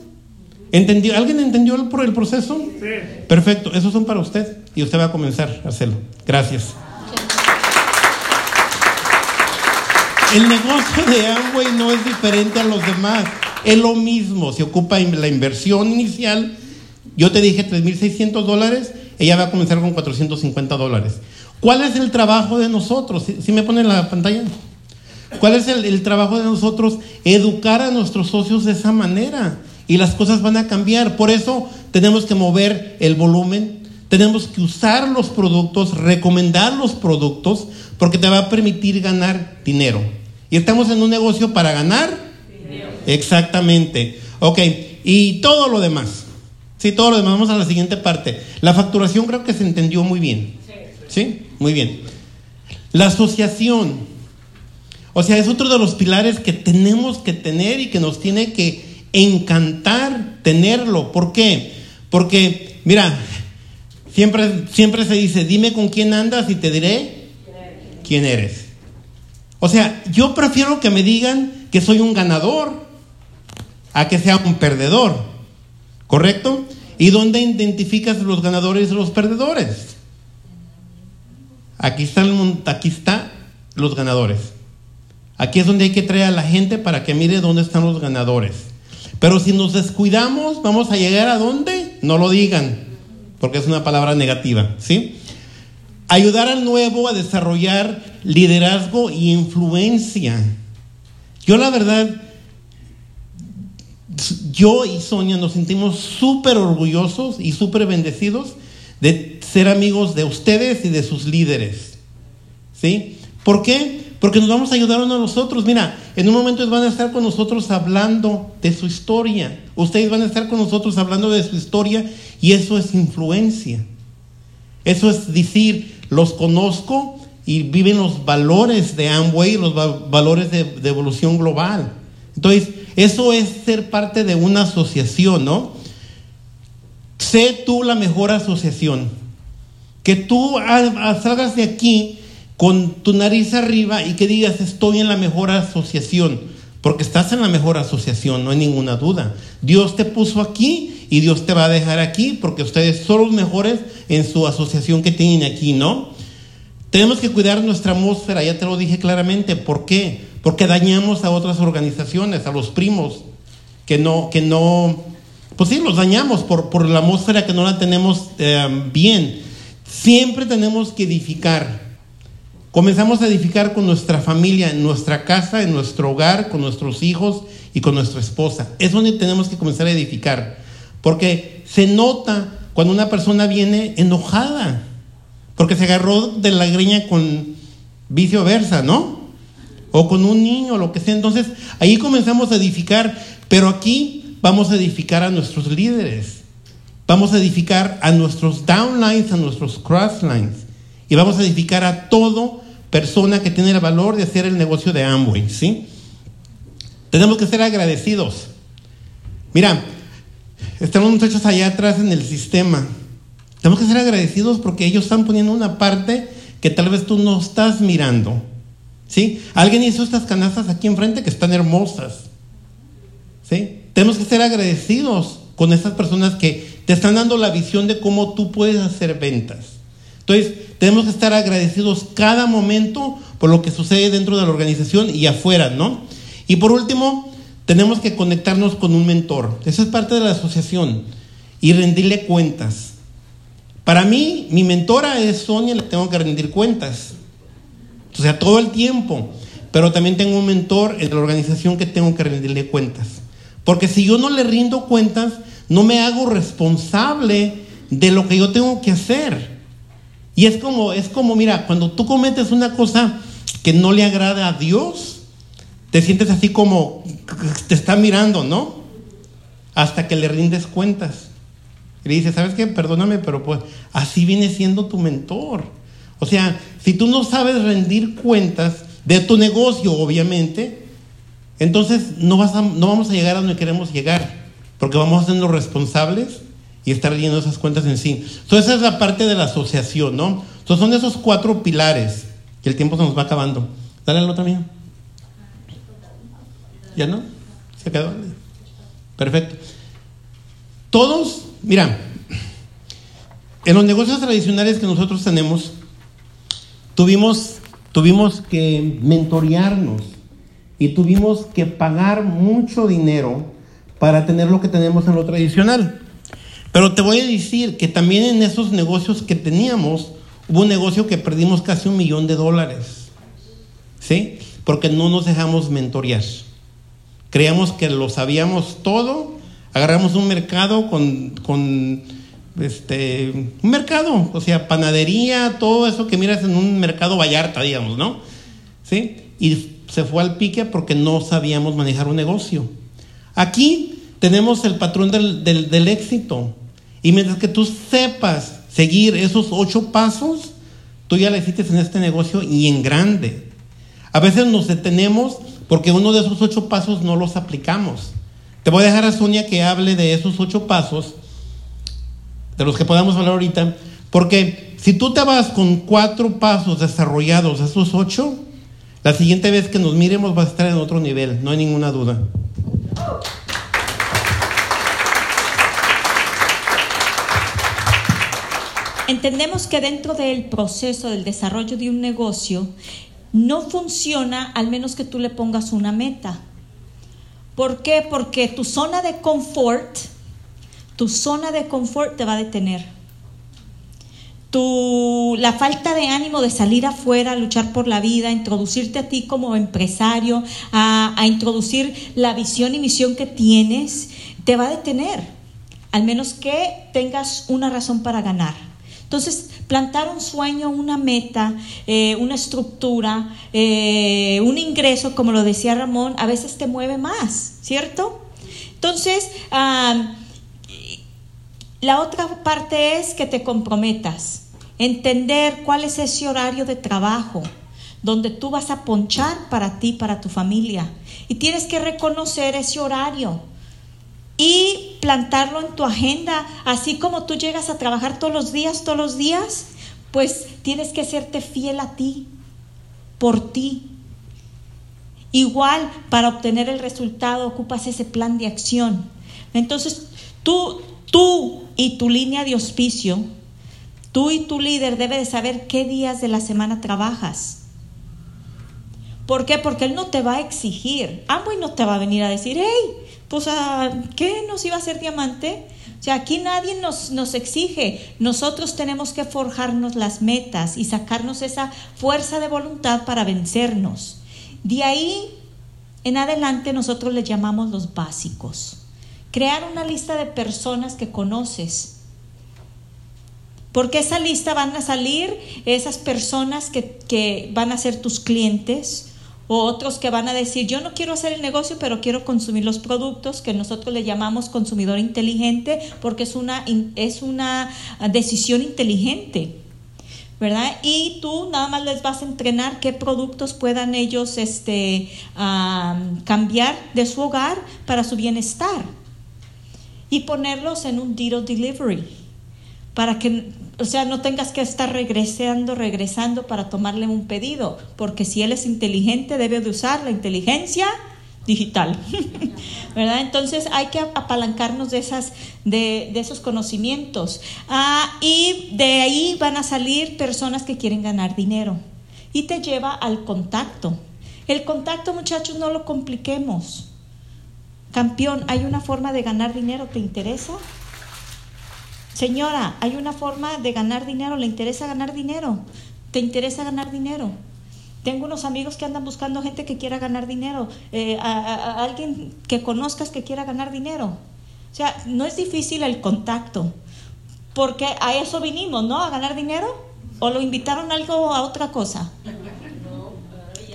¿Entendió? ¿Alguien entendió el, el proceso? Sí. Perfecto, esos son para usted y usted va a comenzar a hacerlo. Gracias. El negocio de Amway no es diferente a los demás es lo mismo, se ocupa la inversión inicial. Yo te dije 3.600 dólares, ella va a comenzar con 450 dólares. ¿Cuál es el trabajo de nosotros? Si, me ponen la pantalla. ¿Cuál es el, el, trabajo de nosotros? Educar a nuestros socios de esa manera. Y las cosas van a cambiar. Por eso tenemos que mover el volumen, tenemos que usar los productos, recomendar los productos, porque te va a permitir ganar dinero. Y estamos en un negocio para ganar Exactamente. Ok, y todo lo demás. Sí, todo lo demás. Vamos a la siguiente parte. La facturación creo que se entendió muy bien. Sí, muy bien. La asociación. O sea, es otro de los pilares que tenemos que tener y que nos tiene que encantar tenerlo. ¿Por qué? Porque, mira, siempre, siempre se dice, dime con quién andas y te diré quién eres. O sea, yo prefiero que me digan que soy un ganador a que sea un perdedor. ¿Correcto? ¿Y dónde identificas los ganadores y los perdedores? aquí están, aquí está los ganadores. Aquí es donde hay que traer a la gente para que mire dónde están los ganadores. Pero si nos descuidamos, vamos a llegar a dónde? No lo digan, porque es una palabra negativa, ¿sí? Ayudar al nuevo a desarrollar liderazgo y influencia. Yo la verdad, yo y Sonia nos sentimos súper orgullosos y súper bendecidos de ser amigos de ustedes y de sus líderes. ¿Sí? ¿Por qué? Porque nos vamos a ayudar uno a nosotros. Mira, en un momento van a estar con nosotros hablando de su historia. Ustedes van a estar con nosotros hablando de su historia y eso es influencia. Eso es decir, los conozco y viven los valores de Amway, los valores de, de evolución global. Entonces, eso es ser parte de una asociación, ¿no? Sé tú la mejor asociación. Que tú salgas de aquí con tu nariz arriba y que digas estoy en la mejor asociación. Porque estás en la mejor asociación, no hay ninguna duda. Dios te puso aquí y Dios te va a dejar aquí porque ustedes son los mejores en su asociación que tienen aquí, ¿no? Tenemos que cuidar nuestra atmósfera, ya te lo dije claramente. ¿Por qué? Porque dañamos a otras organizaciones, a los primos, que no, que no, pues sí, los dañamos por, por la atmósfera que no la tenemos eh, bien. Siempre tenemos que edificar. Comenzamos a edificar con nuestra familia, en nuestra casa, en nuestro hogar, con nuestros hijos y con nuestra esposa. Es donde tenemos que comenzar a edificar. Porque se nota cuando una persona viene enojada. Porque se agarró de la greña con vicio versa, ¿no? O con un niño, lo que sea. Entonces, ahí comenzamos a edificar. Pero aquí vamos a edificar a nuestros líderes. Vamos a edificar a nuestros downlines, a nuestros crosslines. Y vamos a edificar a todo persona que tiene el valor de hacer el negocio de Amway, ¿sí? Tenemos que ser agradecidos. Mira, estamos muchachos allá atrás en el sistema. Tenemos que ser agradecidos porque ellos están poniendo una parte que tal vez tú no estás mirando. ¿Sí? Alguien hizo estas canastas aquí enfrente que están hermosas. ¿Sí? Tenemos que ser agradecidos con esas personas que te están dando la visión de cómo tú puedes hacer ventas. Entonces, tenemos que estar agradecidos cada momento por lo que sucede dentro de la organización y afuera, ¿no? Y por último, tenemos que conectarnos con un mentor. Eso es parte de la asociación. Y rendirle cuentas. Para mí, mi mentora es Sonia, le tengo que rendir cuentas. O sea, todo el tiempo. Pero también tengo un mentor en la organización que tengo que rendirle cuentas. Porque si yo no le rindo cuentas, no me hago responsable de lo que yo tengo que hacer. Y es como, es como, mira, cuando tú cometes una cosa que no le agrada a Dios, te sientes así como te está mirando, ¿no? Hasta que le rindes cuentas. Y le dices, ¿sabes qué? Perdóname, pero pues así viene siendo tu mentor. O sea, si tú no sabes rendir cuentas de tu negocio, obviamente, entonces no, vas no vamos a llegar a donde queremos llegar, porque vamos a ser los responsables y estar leyendo esas cuentas en sí. Entonces esa es la parte de la asociación, ¿no? Entonces son esos cuatro pilares que el tiempo se nos va acabando. Dale al otro mío. ¿Ya no? ¿Se quedó? Perfecto. Todos, mira, en los negocios tradicionales que nosotros tenemos, tuvimos, tuvimos que mentorearnos y tuvimos que pagar mucho dinero para tener lo que tenemos en lo tradicional. Pero te voy a decir que también en esos negocios que teníamos, hubo un negocio que perdimos casi un millón de dólares. ¿Sí? Porque no nos dejamos mentorear. Creíamos que lo sabíamos todo, agarramos un mercado con, con este, un mercado, o sea, panadería, todo eso que miras en un mercado Vallarta, digamos, ¿no? ¿Sí? Y se fue al pique porque no sabíamos manejar un negocio. Aquí tenemos el patrón del, del, del éxito. Y mientras que tú sepas seguir esos ocho pasos, tú ya le hiciste en este negocio y en grande. A veces nos detenemos porque uno de esos ocho pasos no los aplicamos. Te voy a dejar a Sonia que hable de esos ocho pasos, de los que podamos hablar ahorita, porque si tú te vas con cuatro pasos desarrollados, esos ocho, la siguiente vez que nos miremos va a estar en otro nivel, no hay ninguna duda. entendemos que dentro del proceso del desarrollo de un negocio no funciona al menos que tú le pongas una meta. ¿Por qué? Porque tu zona de confort, tu zona de confort te va a detener. Tu, la falta de ánimo de salir afuera, luchar por la vida, introducirte a ti como empresario, a, a introducir la visión y misión que tienes, te va a detener, al menos que tengas una razón para ganar. Entonces, plantar un sueño, una meta, eh, una estructura, eh, un ingreso, como lo decía Ramón, a veces te mueve más, ¿cierto? Entonces, la otra parte es que te comprometas, entender cuál es ese horario de trabajo donde tú vas a ponchar para ti, para tu familia. Y tienes que reconocer ese horario y plantarlo en tu agenda, así como tú llegas a trabajar todos los días, todos los días, pues tienes que serte fiel a ti, por ti. Igual, para obtener el resultado ocupas ese plan de acción. Entonces, tú, tú y tu línea de auspicio, tú y tu líder debe de saber qué días de la semana trabajas. ¿Por qué? Porque él no te va a exigir. y no te va a venir a decir, hey, pues, ¿qué nos iba a hacer diamante? O sea, aquí nadie nos, nos exige. Nosotros tenemos que forjarnos las metas y sacarnos esa fuerza de voluntad para vencernos. De ahí en adelante nosotros le llamamos los básicos. Crear una lista de personas que conoces. Porque esa lista van a salir esas personas que, que van a ser tus clientes, o otros que van a decir, yo no quiero hacer el negocio, pero quiero consumir los productos que nosotros le llamamos consumidor inteligente, porque es una, es una decisión inteligente. ¿verdad? Y tú nada más les vas a entrenar qué productos puedan ellos este, cambiar de su hogar para su bienestar y ponerlos en un deal delivery para que o sea, no tengas que estar regresando, regresando para tomarle un pedido, porque si él es inteligente debe de usar la inteligencia digital, ¿verdad? Entonces hay que apalancarnos de, esas, de, esos conocimientos. Ah, y de ahí van a salir personas que quieren ganar dinero y te lleva al contacto. El contacto, muchachos, no lo compliquemos. Campeón, hay una forma de ganar dinero, ¿te interesa? Señora, hay una forma de ganar dinero, ¿le interesa ganar dinero? ¿Te interesa ganar dinero? Tengo unos amigos que andan buscando gente que quiera ganar dinero, eh, a, alguien que conozcas que quiera ganar dinero. O sea, no es difícil el contacto, porque a eso vinimos, ¿no? A ganar dinero. ¿O lo invitaron algo a otra cosa?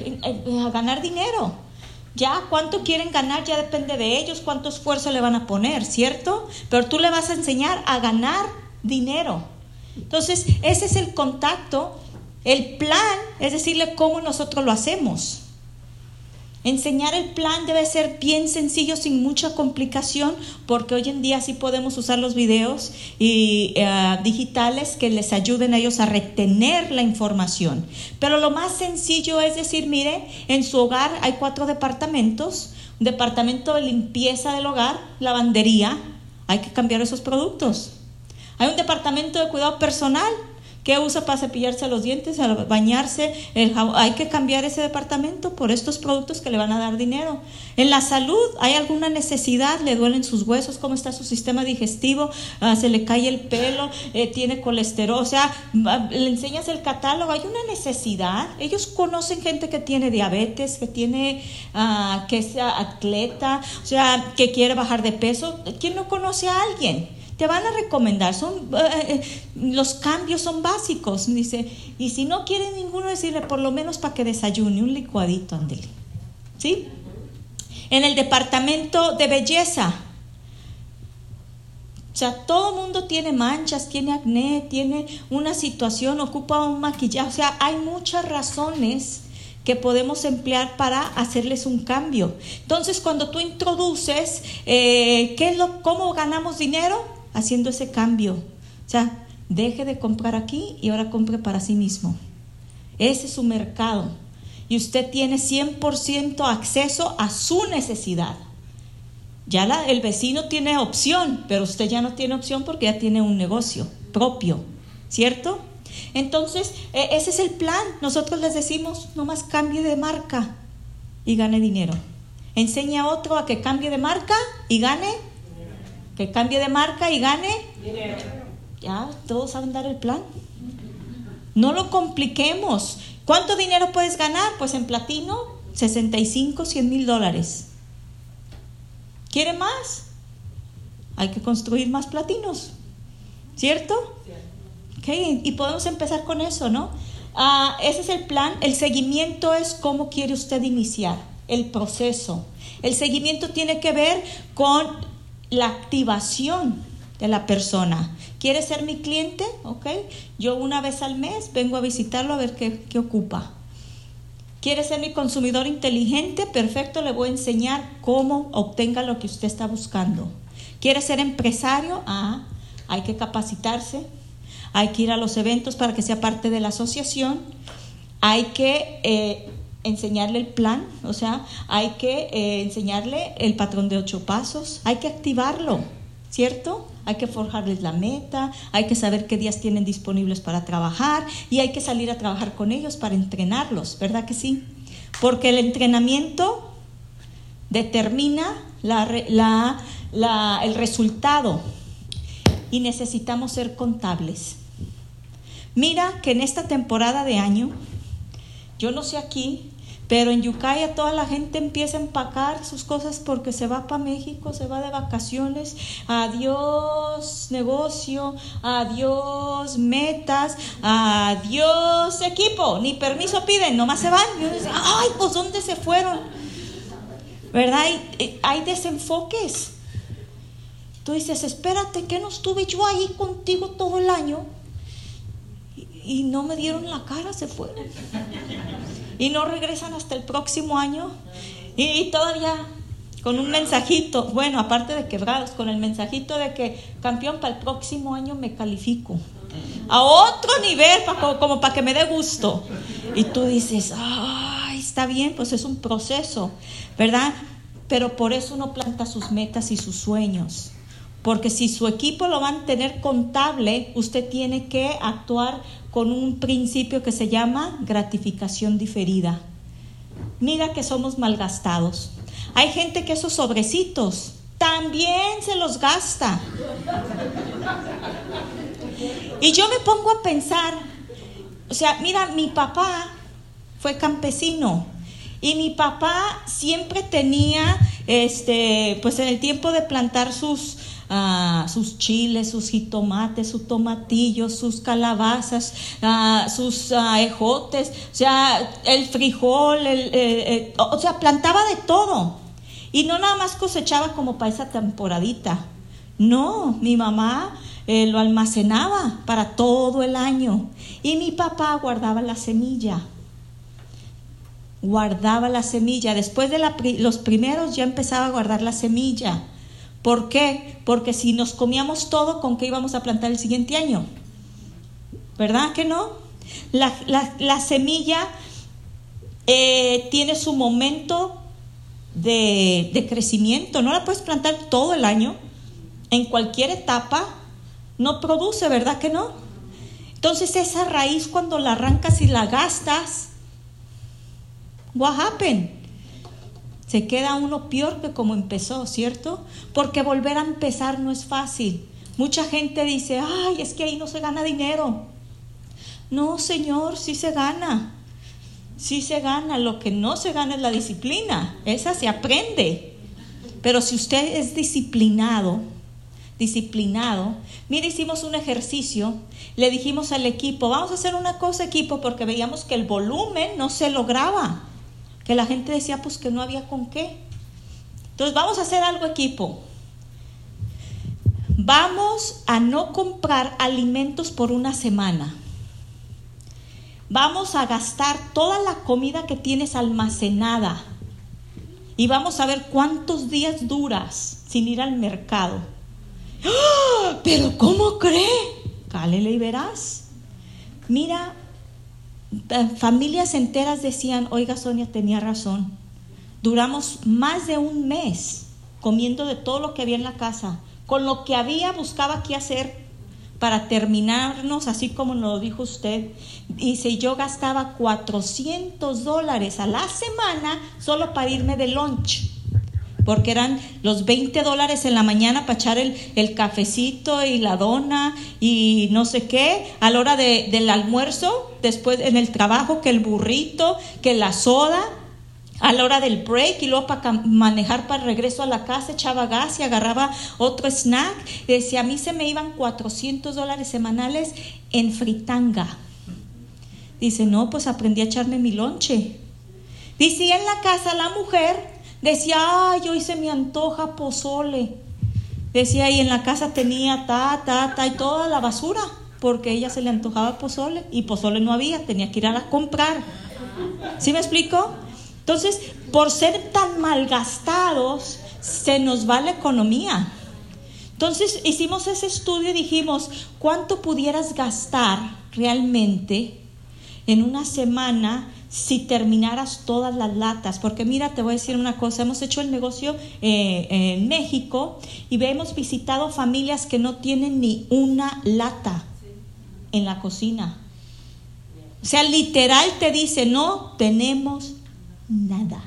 Eh, eh, a ganar dinero. Ya cuánto quieren ganar ya depende de ellos, cuánto esfuerzo le van a poner, ¿cierto? Pero tú le vas a enseñar a ganar dinero. Entonces, ese es el contacto. El plan es decirle cómo nosotros lo hacemos. Enseñar el plan debe ser bien sencillo, sin mucha complicación, porque hoy en día sí podemos usar los videos y, eh, digitales que les ayuden a ellos a retener la información. Pero lo más sencillo es decir, mire, en su hogar hay cuatro departamentos, un departamento de limpieza del hogar, lavandería, hay que cambiar esos productos. Hay un departamento de cuidado personal, ¿Qué usa para cepillarse los dientes, bañarse? hay que cambiar ese departamento por estos productos que le van a dar dinero. En la salud, ¿hay alguna necesidad? ¿Le duelen sus huesos? ¿Cómo está su sistema digestivo? Ah, ¿Se le cae el pelo? Eh, ¿Tiene colesterol? O sea, le enseñas el catálogo. ¿Hay una necesidad? Ellos conocen gente que tiene diabetes, que tiene, uh, que es atleta, o sea, que quiere bajar de peso. ¿Quién no conoce a alguien? Te van a recomendar, son, eh, eh, los cambios son básicos, dice, y si no quiere ninguno, decirle por lo menos para que desayune, un licuadito, ándele. ¿Sí? En el departamento de belleza, o sea, todo mundo tiene manchas, tiene acné, tiene una situación, ocupa un maquillaje, o sea, hay muchas razones que podemos emplear para hacerles un cambio. Entonces, cuando tú introduces, eh, ¿qué es lo, ¿cómo ganamos dinero? Haciendo ese cambio. O sea, deje de comprar aquí y ahora compre para sí mismo. Ese es su mercado. Y usted tiene 100% acceso a su necesidad. Ya el vecino tiene opción, pero usted ya no tiene opción porque ya tiene un negocio propio. ¿cierto? Entonces, e, ese es el plan. Nosotros les decimos, nomás cambie de marca y gane dinero. Enseña a otro a que cambie de marca y gane. Que cambie de marca y gane. Dinero. Ya, todos saben dar el plan. No lo compliquemos. ¿Cuánto dinero puedes ganar? Pues en platino, 65, 100 mil dólares. ¿Quiere más? Hay que construir más platinos. ¿Cierto? Okay, y podemos empezar con eso, ¿no? Ah, ese es el plan. El seguimiento es cómo quiere usted iniciar el proceso. El seguimiento tiene que ver con la activación de la persona. ¿Quiere ser mi cliente? Ok. Yo una vez al mes vengo a visitarlo a ver qué, qué ocupa. ¿Quiere ser mi consumidor inteligente? Perfecto, le voy a enseñar cómo obtenga lo que usted está buscando. ¿Quiere ser empresario? Ah, hay que capacitarse, hay que ir a los eventos para que sea parte de la asociación, hay que eh, enseñarle el plan, o sea, hay que eh, enseñarle el patrón de ocho pasos, hay que activarlo, ¿cierto? Hay que forjarles la meta, hay que saber qué días tienen disponibles para trabajar y hay que salir a trabajar con ellos para entrenarlos, ¿verdad que sí? Porque el entrenamiento determina la, el resultado y necesitamos ser contables. Mira que en esta temporada de año, yo no sé aquí, pero en Yucaya toda la gente empieza a empacar sus cosas porque se va para México, se va de vacaciones. Adiós negocio, adiós metas, adiós equipo. Ni permiso piden, nomás se van. Ay, pues ¿dónde se fueron? ¿Verdad? Hay, hay desenfoques. Tú dices, espérate, que no estuve yo ahí contigo todo el año y, no me dieron la cara, se fueron. Y no regresan hasta el próximo año y, todavía con un mensajito, bueno, aparte de quebrados, con el mensajito de que campeón para el próximo año me califico a otro nivel, como para que me dé gusto. Y tú dices, ay, está bien, pues es un proceso, ¿verdad? Pero por eso uno planta sus metas y sus sueños. Porque si su equipo lo van a tener contable, usted tiene que actuar con un principio que se llama gratificación diferida. Mira que somos malgastados. Hay gente que esos sobrecitos también se los gasta. Y yo me pongo a pensar, o sea, mira, mi papá fue campesino y mi papá siempre tenía, este, pues en el tiempo de plantar sus, sus chiles, sus jitomates, sus tomatillos, sus calabazas, sus ejotes, o sea, el frijol, el, o sea, plantaba de todo. Y no nada más cosechaba como para esa temporadita. No, mi mamá eh, lo almacenaba para todo el año. Y mi papá guardaba la semilla. Guardaba la semilla. Después de los primeros ya empezaba a guardar la semilla. ¿Por qué? Porque si nos comíamos todo, ¿con qué íbamos a plantar el siguiente año? ¿Verdad que no? La, semilla eh, tiene su momento de, de crecimiento, no la puedes plantar todo el año, en cualquier etapa, no produce, ¿verdad que no? Entonces esa raíz cuando la arrancas y la gastas, what happened? Se queda uno peor que como empezó, ¿cierto? Porque volver a empezar no es fácil. Mucha gente dice, ay, es que ahí no se gana dinero. No, Señor, sí se gana. Sí se gana. Lo que no se gana es la disciplina. Esa se aprende. Pero si usted es disciplinado, disciplinado, mire, hicimos un ejercicio, le dijimos al equipo, vamos a hacer una cosa equipo porque veíamos que el volumen no se lograba que la gente decía pues que no había con qué. Entonces vamos a hacer algo equipo. Vamos a no comprar alimentos por una semana. Vamos a gastar toda la comida que tienes almacenada. Y vamos a ver cuántos días duras sin ir al mercado. ¡Ah! Pero ¿cómo cree? Cálele y verás. Mira, familias enteras decían, oiga Sonia tenía razón, duramos más de un mes comiendo de todo lo que había en la casa, con lo que había buscaba qué hacer, para terminarnos, así como nos dijo usted. Dice, yo gastaba 400 dólares a la semana solo para irme de lunch, porque eran los 20 dólares en la mañana para echar el, el cafecito y la dona y no sé qué, a la hora de, del almuerzo, después en el trabajo, que el burrito, que la soda a la hora del break y luego para manejar para regreso a la casa echaba gas y agarraba otro snack. Y decía, a mí se me iban 400 dólares semanales en fritanga. Dice, no, pues aprendí a echarme mi lonche. Dice, y en la casa la mujer decía, ay, hoy se me antoja pozole. Decía, y en la casa tenía ta, ta, ta y toda la basura, porque ella se le antojaba pozole y pozole no había, tenía que ir a comprar. ¿Sí me explico? Entonces, por ser tan malgastados, se nos va la economía. Entonces, hicimos ese estudio y dijimos, ¿cuánto pudieras gastar realmente en una semana si terminaras todas las latas? Porque mira, te voy a decir una cosa, hemos hecho el negocio eh, en México y hemos visitado familias que no tienen ni una lata en la cocina. O sea, literal te dice, no tenemos nada.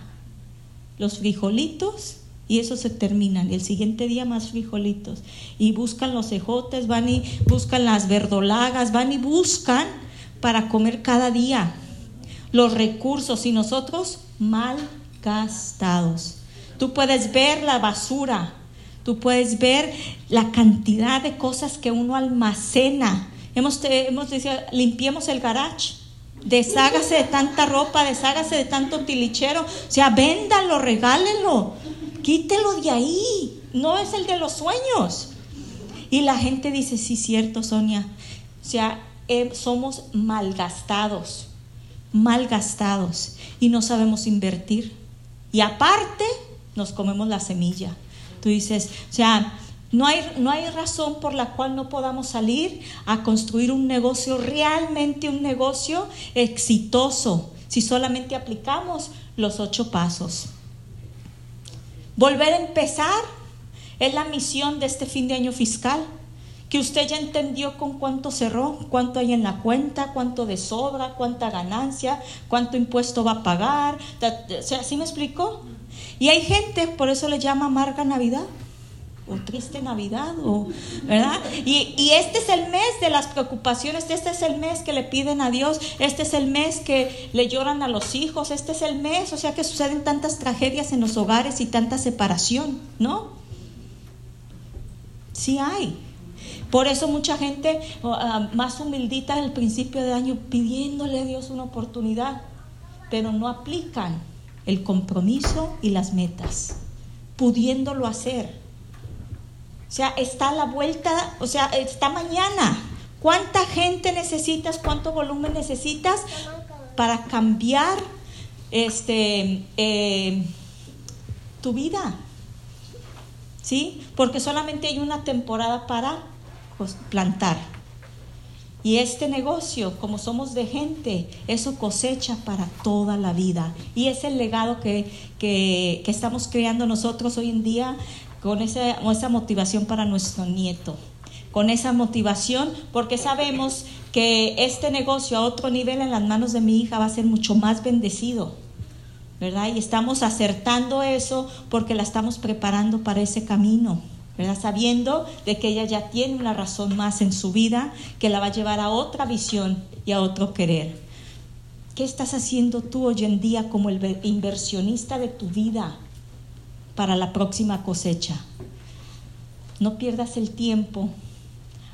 Los frijolitos y eso se terminan. El siguiente día más frijolitos. Y buscan los ejotes, van y buscan las verdolagas, van y buscan para comer cada día. Los recursos y nosotros mal gastados. Tú puedes ver la basura, tú puedes ver la cantidad de cosas que uno almacena. Hemos, hemos dicho, limpiemos el garage Deshágase de tanta ropa, deshágase de tanto tilichero. O sea, véndalo, regálelo, quítelo de ahí. No es el de los sueños. Y la gente dice, sí, cierto, Sonia. O sea, eh, somos malgastados, malgastados y no sabemos invertir. Y aparte, nos comemos la semilla. Tú dices, o sea, no hay, no hay razón por la cual no podamos salir a construir un negocio, realmente un negocio exitoso, si solamente aplicamos los ocho pasos. Volver a empezar es la misión de este fin de año fiscal, que usted ya entendió con cuánto cerró, cuánto hay en la cuenta, cuánto de sobra, cuánta ganancia, cuánto impuesto va a pagar. ¿sí me explicó? Y hay gente, por eso le llama amarga Navidad o triste Navidad, ¿verdad? Y, este es el mes de las preocupaciones, este es el mes que le piden a Dios, este es el mes que le lloran a los hijos, este es el mes, o sea que suceden tantas tragedias en los hogares y tanta separación, ¿no? Sí hay. Por eso mucha gente uh, más humildita en el principio de año pidiéndole a Dios una oportunidad, pero no aplican el compromiso y las metas, pudiéndolo hacer. O sea, está a la vuelta, o sea, está mañana. ¿Cuánta gente necesitas? ¿Cuánto volumen necesitas para cambiar este, eh, tu vida? ¿Sí? Porque solamente hay una temporada para plantar. Y este negocio, como somos de gente, eso cosecha para toda la vida. Y es el legado que, que, estamos creando nosotros hoy en día con esa, esa motivación para nuestro nieto, con esa motivación porque sabemos que este negocio a otro nivel en las manos de mi hija va a ser mucho más bendecido. ¿verdad? Y estamos acertando eso porque la estamos preparando para ese camino, Sabiendo de que ella ya tiene una razón más en su vida que la va a llevar a otra visión y a otro querer. ¿Qué estás haciendo tú hoy en día como el inversionista de tu vida? para la próxima cosecha. No pierdas el tiempo.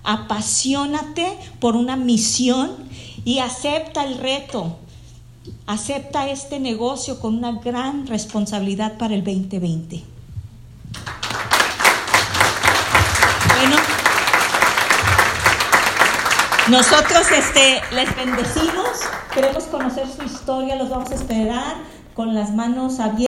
Apasionate por una misión y acepta el reto. Acepta este negocio con una gran responsabilidad para el 2020. Bueno, nosotros este, les bendecimos, queremos conocer su historia, los vamos a esperar con las manos abiertas.